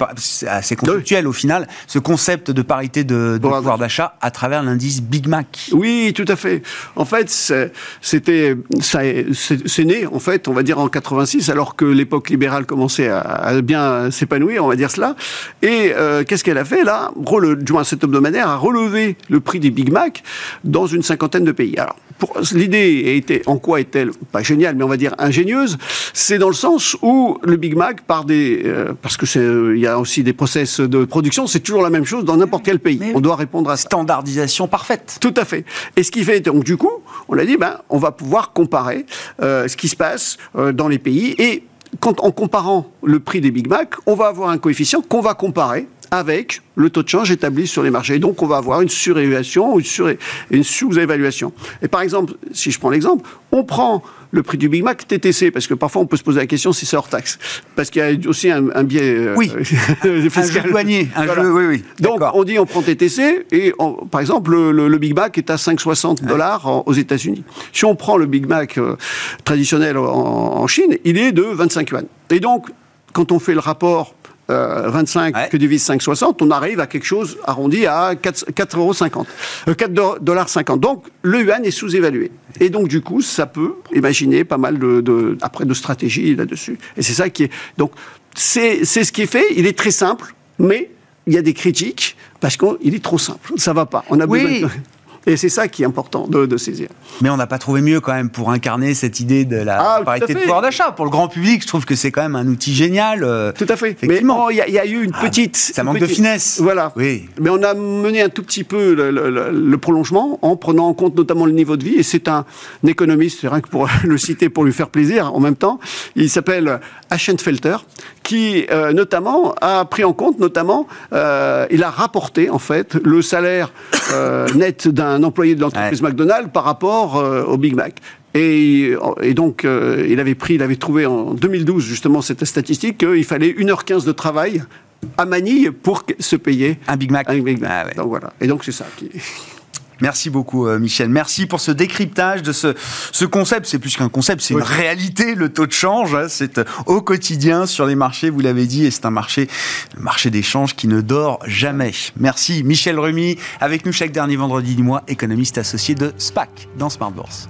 assez conceptuel au final, ce concept de parité de, pouvoir d'achat à travers l'indice Big Mac. Oui, tout à fait. En fait, c'était, c'est né, en fait, on va dire en 86, alors que l'époque libérale commençait à, bien s'épanouir, on va dire cela. Et euh, qu'est-ce qu'elle a fait là? Du moins, cet hebdomadaire a relevé le prix des Big Mac dans une cinquantaine de pays. Alors, l'idée était, en quoi est-elle pas géniale, mais on va dire ingénieuse? C'est dans le sens où le Big Mac par des, euh, parce que c'est, euh, il y a aussi des process de production, c'est toujours la même chose dans n'importe quel pays. on doit répondre à standardisation parfaite. Tout à fait. Et ce qui fait donc du coup, on a dit ben on va pouvoir comparer euh, ce qui se passe dans les pays et quand, en comparant le prix des Big Mac, on va avoir un coefficient qu'on va comparer avec le taux de change établi sur les marchés. Et donc, on va avoir une surévaluation ou une sous-évaluation. Et par exemple, si je prends l'exemple, on prend le prix du Big Mac TTC, parce que parfois on peut se poser la question si c'est hors taxe. Parce qu'il y a aussi un, biais euh, oui. fiscal. Un douanier. oui, oui. Donc on dit on prend TTC, et par exemple le, Big Mac est à 5,60 dollars aux États-Unis. Si on prend le Big Mac euh, traditionnel en, en Chine, il est de 25 yuan. Et donc, quand on fait le rapport 4,25 que divise 5,60, on arrive à quelque chose arrondi à 4,50 euros. 4 dollars 50. Donc le yuan est sous-évalué. Et donc du coup, ça peut imaginer pas mal de, après de stratégies là-dessus. Et c'est ça qui est. Donc c'est ce qui est fait. Il est très simple, mais il y a des critiques parce qu'il est trop simple. Ça va pas. On a besoin. De... Et c'est ça qui est important de, saisir. Mais on n'a pas trouvé mieux quand même pour incarner cette idée de la ah, parité de pouvoir d'achat. Pour le grand public, je trouve que c'est quand même un outil génial. Euh, tout à fait. Mais il y, a eu une ah, petite. ça manque de finesse. Voilà. Oui. Mais on a mené un tout petit peu le, prolongement en prenant en compte notamment le niveau de vie. Et c'est un, économiste, c'est rien que pour le citer pour lui faire plaisir en même temps. Il s'appelle Aschenfelter, qui euh, notamment a pris en compte, notamment, euh, il a rapporté en fait le salaire net d'un un employé de l'entreprise McDonald's par rapport euh, au Big Mac. Et, donc, euh, il avait pris, il avait trouvé en 2012 justement cette statistique qu'il fallait 1h15 de travail à Manille pour se payer un Big Mac. Un Big Mac. Ah donc voilà. Et donc c'est ça qui. Merci beaucoup, euh, Michel. Merci pour ce décryptage de ce, ce concept. C'est plus qu'un concept, c'est une réalité, le taux de change. Hein. c'est euh, au quotidien sur les marchés, vous l'avez dit, et c'est un marché, le marché d'échange qui ne dort jamais. Merci, Michel Remy, avec nous chaque dernier vendredi du mois, économiste associé de SPAC dans Smart Bourse.